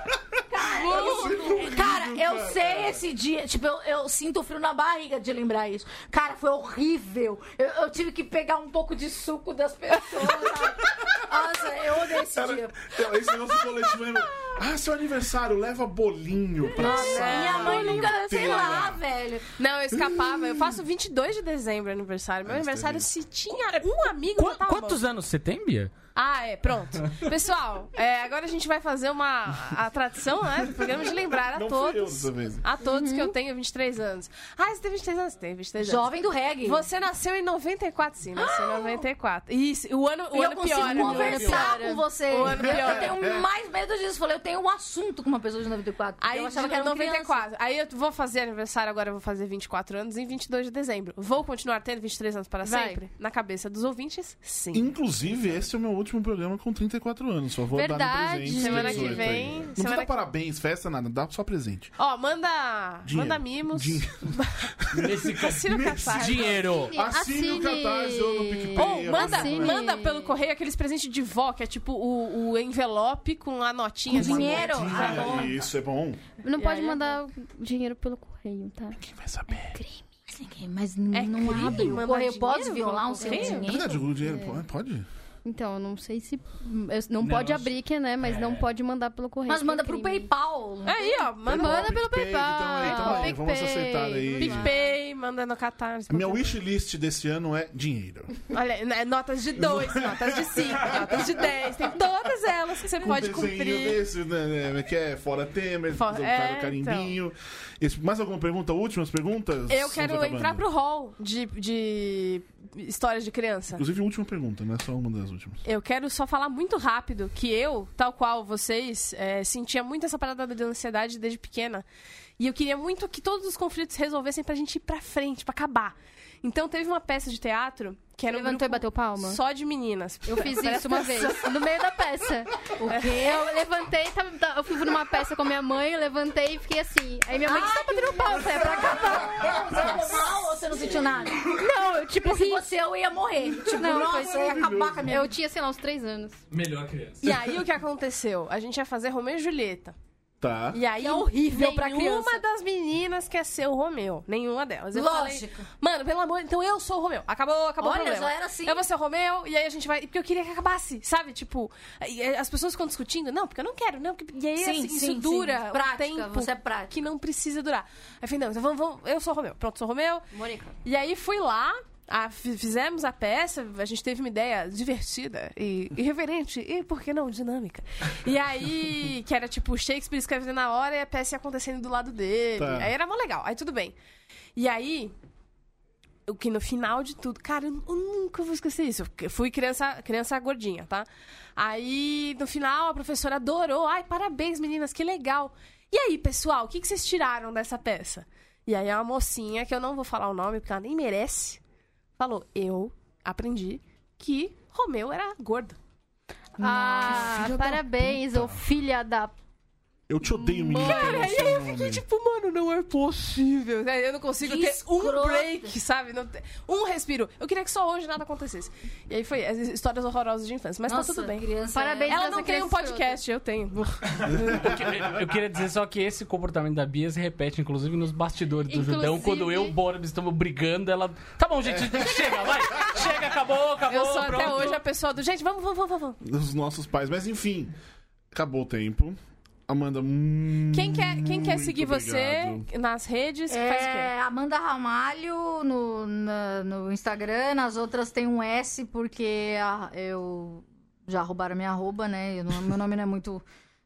Cara, eu, cara, eu sei esse dia. Tipo, eu, eu sinto frio na barriga de lembrar isso. Cara, foi horrível. Eu, eu tive que pegar um pouco de suco das pessoas. Nossa, eu odeio esse dia. Cara, esse negócio coletivo lembra. Ah, seu aniversário, leva bolinho pra sala. Minha mãe nunca, sei lá, velho. Não, eu escapava. Eu faço 22 de dezembro aniversário. Meu Ah, aniversário, se tinha um amigo, Qu- já tava quantos anos você tem, Bia? Ah, é, pronto. Pessoal, é, agora a gente vai fazer uma a tradição, né, do programa de lembrar a Não eu todos. vez. A todos que eu tenho 23 anos. Ah, você tem 23 anos? Tem 23 anos. Jovem do reggae. Você nasceu em 94, sim, nasceu em 94. Isso, o ano, o e eu ano consigo pior. né? conversar com você. O ano Eu, pior. eu tenho mais medo disso. Falei, eu tenho um assunto com uma pessoa de 94. Aí eu achava que era uma 94. Aí eu vou fazer aniversário, agora eu vou fazer 24 anos em 22 de dezembro. Vou continuar tendo 23 anos para Vai. sempre? Na cabeça dos ouvintes, sim. Inclusive, esse é o meu último programa com 34 anos. Só vou dar Verdade. no presente. Semana que 18 vem- aí. Não dá que- parabéns, festa, nada. Dá só presente. Ó, manda, Dinheiro. manda mimos. Dinheiro. Nesse Assina o Catarse. dinheiro. Assine o. Catarse ou no PicPay. Ou manda. Assine. manda pelo correio aqueles presentes de vó, que é tipo o, o envelope com a notinha. Com assim. dinheiro. Dinheiro. Ah. Isso é bom. Não E pode aí é mandar dinheiro pelo correio, tá? Quem vai saber? Ninguém, Mas É não crime abre. O correio pode dinheiro violar um seu correio? É dinheiro? verdade, o dinheiro pode? Então, eu não sei se. eu- Não, Não, pode eu- abrir, que, né? Mas não pode mandar pelo correio. Mas que é manda pro crime. PayPal. Aí, ó, manda, Manda pelo PicPay, PayPal. então aí, então aí, vamos PicPay, acertar aí. PicPay, manda no Catarse. Minha wishlist desse ano é dinheiro. Olha, né, notas de 2, notas de 5, notas de 10. Tem todas elas que você Com pode um desenho cumprir. desse, né, né, que é fora Temer, Fora- é, carimbinho. Esse- mais alguma pergunta? Últimas perguntas? Eu quero entrar pro hall de, de histórias de criança. Inclusive, última pergunta, não é só uma das últimas. Eu quero só falar muito rápido que eu, tal qual vocês, é, sentia muito essa parada da ansiedade desde pequena. E eu queria muito que todos os conflitos se resolvessem pra gente ir pra frente, pra acabar. Então teve uma peça de teatro que era um Levantou e grupo bateu palma? só de meninas. Eu fiz isso uma vez, no meio da peça. O quê? Eu levantei, tava- tava- eu fui numa peça com a minha mãe, eu levantei e fiquei assim. Aí minha mãe, você tá batendo palma? É pra acabar. Você ficou mal ou você não sentiu nada? Não, eu tipo Se ri. fosse eu, ia morrer. Tipo, Não, nossa, foi eu ia acabar com a minha Eu tinha, sei lá, uns três anos. Melhor criança. E aí o que aconteceu? A gente ia fazer Romeu e Julieta. Tá. E aí Que é horrível pra nenhuma criança. das meninas quer ser o Romeu. Nenhuma delas. Eu falei, Lógico. Mano, pelo amor, então eu sou o Romeu. Acabou, acabou Olha, o problema. já era assim. Eu vou ser o Romeu e aí a gente vai, porque eu queria que acabasse, sabe? Tipo, as pessoas ficam discutindo, não, porque eu não quero, não, porque... e aí Sim, assim, sim, isso sim. dura um Prática, tempo você é prática. que não precisa durar. Aí eu falei, não, então vamos, vamos, eu sou o Romeu. Pronto, sou o Romeu. Mônica. E aí fui lá, a- fi- fizemos a peça, a gente teve uma ideia divertida e irreverente e, por que não, dinâmica. E aí, que era tipo Shakespeare escrevendo na hora e a peça ia acontecendo do lado dele. Tá. Aí era mó legal, aí tudo bem. E aí, o que no final de tudo, cara, eu, eu nunca vou esquecer isso. Eu fui criança, criança gordinha, tá? Aí, no final, a professora adorou. Ai, parabéns, meninas, que legal. E aí, pessoal, o que, que vocês tiraram dessa peça? E aí, a mocinha, que eu não vou falar o nome porque ela nem merece, falou: Eu aprendi que Romeu era gordo. Ah, parabéns, ô filha da. Eu te odeio, menino. Cara, e aí eu fiquei tipo, mano, não é possível. né? Eu não consigo Que ter um escrota. break, sabe? Não ter- um respiro. Eu queria que só hoje nada acontecesse. E aí foi as histórias horrorosas de infância. Mas Nossa, tá tudo bem. Criança Parabéns. Ela Essa não tem um podcast, eu tenho. Eu queria dizer só que esse comportamento da Bia se repete, inclusive, nos bastidores do Inclusive- Judão. Quando eu e o Borbs estamos brigando, ela. Tá bom, gente, chega, vai! Chega, acabou, acabou. Eu sou até pronto. hoje a pessoa do. Gente, vamos, vamos, vamos, vamos. Dos nossos pais. Mas enfim, acabou o tempo. Amanda, Quem quer, quem quer seguir obrigado. você nas redes, faz o quê? É, Amanda Ramalho no, na- no Instagram, nas outras tem um S, porque a- eu já roubaram minha arroba, né? Eu meu nome não é muito.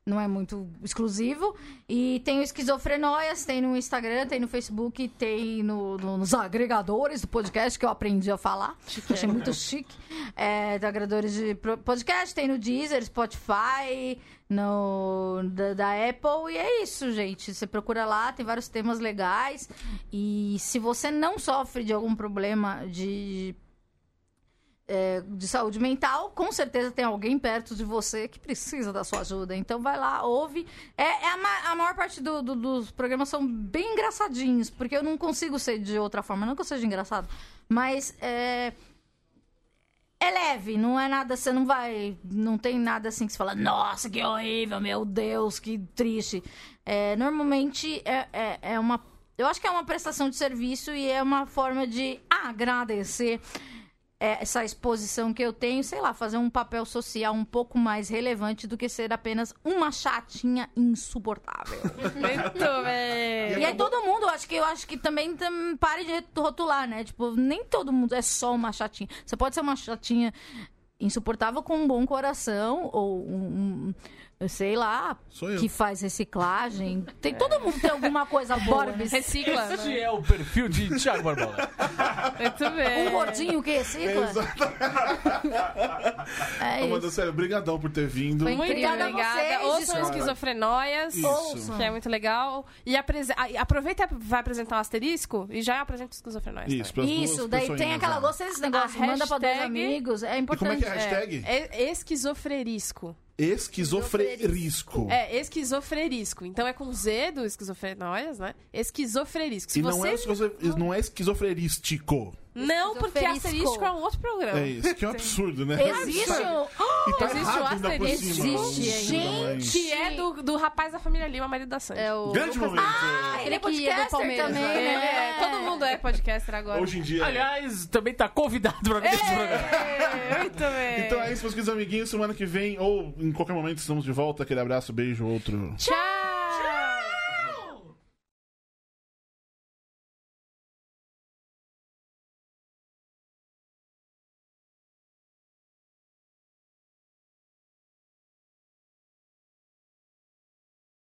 Não é muito exclusivo. E tem o Esquizofrenóias, tem no Instagram, tem no Facebook, tem no- no- nos agregadores do podcast, que eu aprendi a falar. Achei muito chique. É, agregadores de podcast, tem no Deezer, Spotify, no, da, da Apple. E é isso, gente. Você procura lá, tem vários temas legais. E se você não sofre de algum problema de é, de saúde mental, com certeza tem alguém perto de você que precisa da sua ajuda. Então vai lá, ouve. É, é a, ma- a maior parte do- do- dos programas são bem engraçadinhos, porque eu não consigo ser de outra forma. Não que eu seja engraçado, mas é, é leve, não é nada, você não vai. Não tem nada assim que você fala, nossa, que horrível, meu Deus, que triste. É, normalmente é, é, é uma. Eu acho que é uma prestação de serviço e é uma forma de agradecer essa exposição que eu tenho, sei lá, fazer um papel social um pouco mais relevante do que ser apenas uma chatinha insuportável. Muito bem. E aí todo mundo, acho que eu acho que também tam- pare de rotular, né? Tipo, nem todo mundo é só uma chatinha. Você pode ser uma chatinha insuportável com um bom coração ou um, um- sei lá, Sou eu. que faz reciclagem. Tem todo mundo tem alguma coisa boa. né? Recicla. Esse né? é o perfil de Thiago Barbosa. Muito bem. Um gordinho que recicla. É Amanda, isso. sério, brigadão por ter vindo. Foi Muito Obrigada vocês, Ouçam esquizofrenóias. Isso. Que é muito legal. E aprese- aproveita e vai apresentar o asterisco e já apresenta os esquizofrenóias. Isso, Isso, daí tem aquela. né? Gostei desse negócio. Manda pra dois amigos. É E como é importante. que é a hashtag? É, é esquizofrerisco. Esquizofrerisco. É, esquizofrerisco. Então é com Z do esquizofrenóias, né? Esquizofrerisco. Se E não você... é, esquizo- não é esquizofrerístico. Não, porque Asterisco. é um outro programa. É isso, que é um absurdo, né? Existe um... E tá Existe errado o ainda por asterisco. cima. Existe da mãe. Que é do, do rapaz da família Lima, marido da Sandy. É o. Grande momento. Ele é que ia do podcaster Palmeiras, também, né? né? É- todo mundo é podcaster agora. Hoje em dia. Aliás, também tá convidado pra vir nesse programa. É, muito bem. Então é isso, meus queridos amiguinhos. Semana que vem, ou em qualquer momento, estamos de volta. Aquele abraço, beijo, outro. Tchau!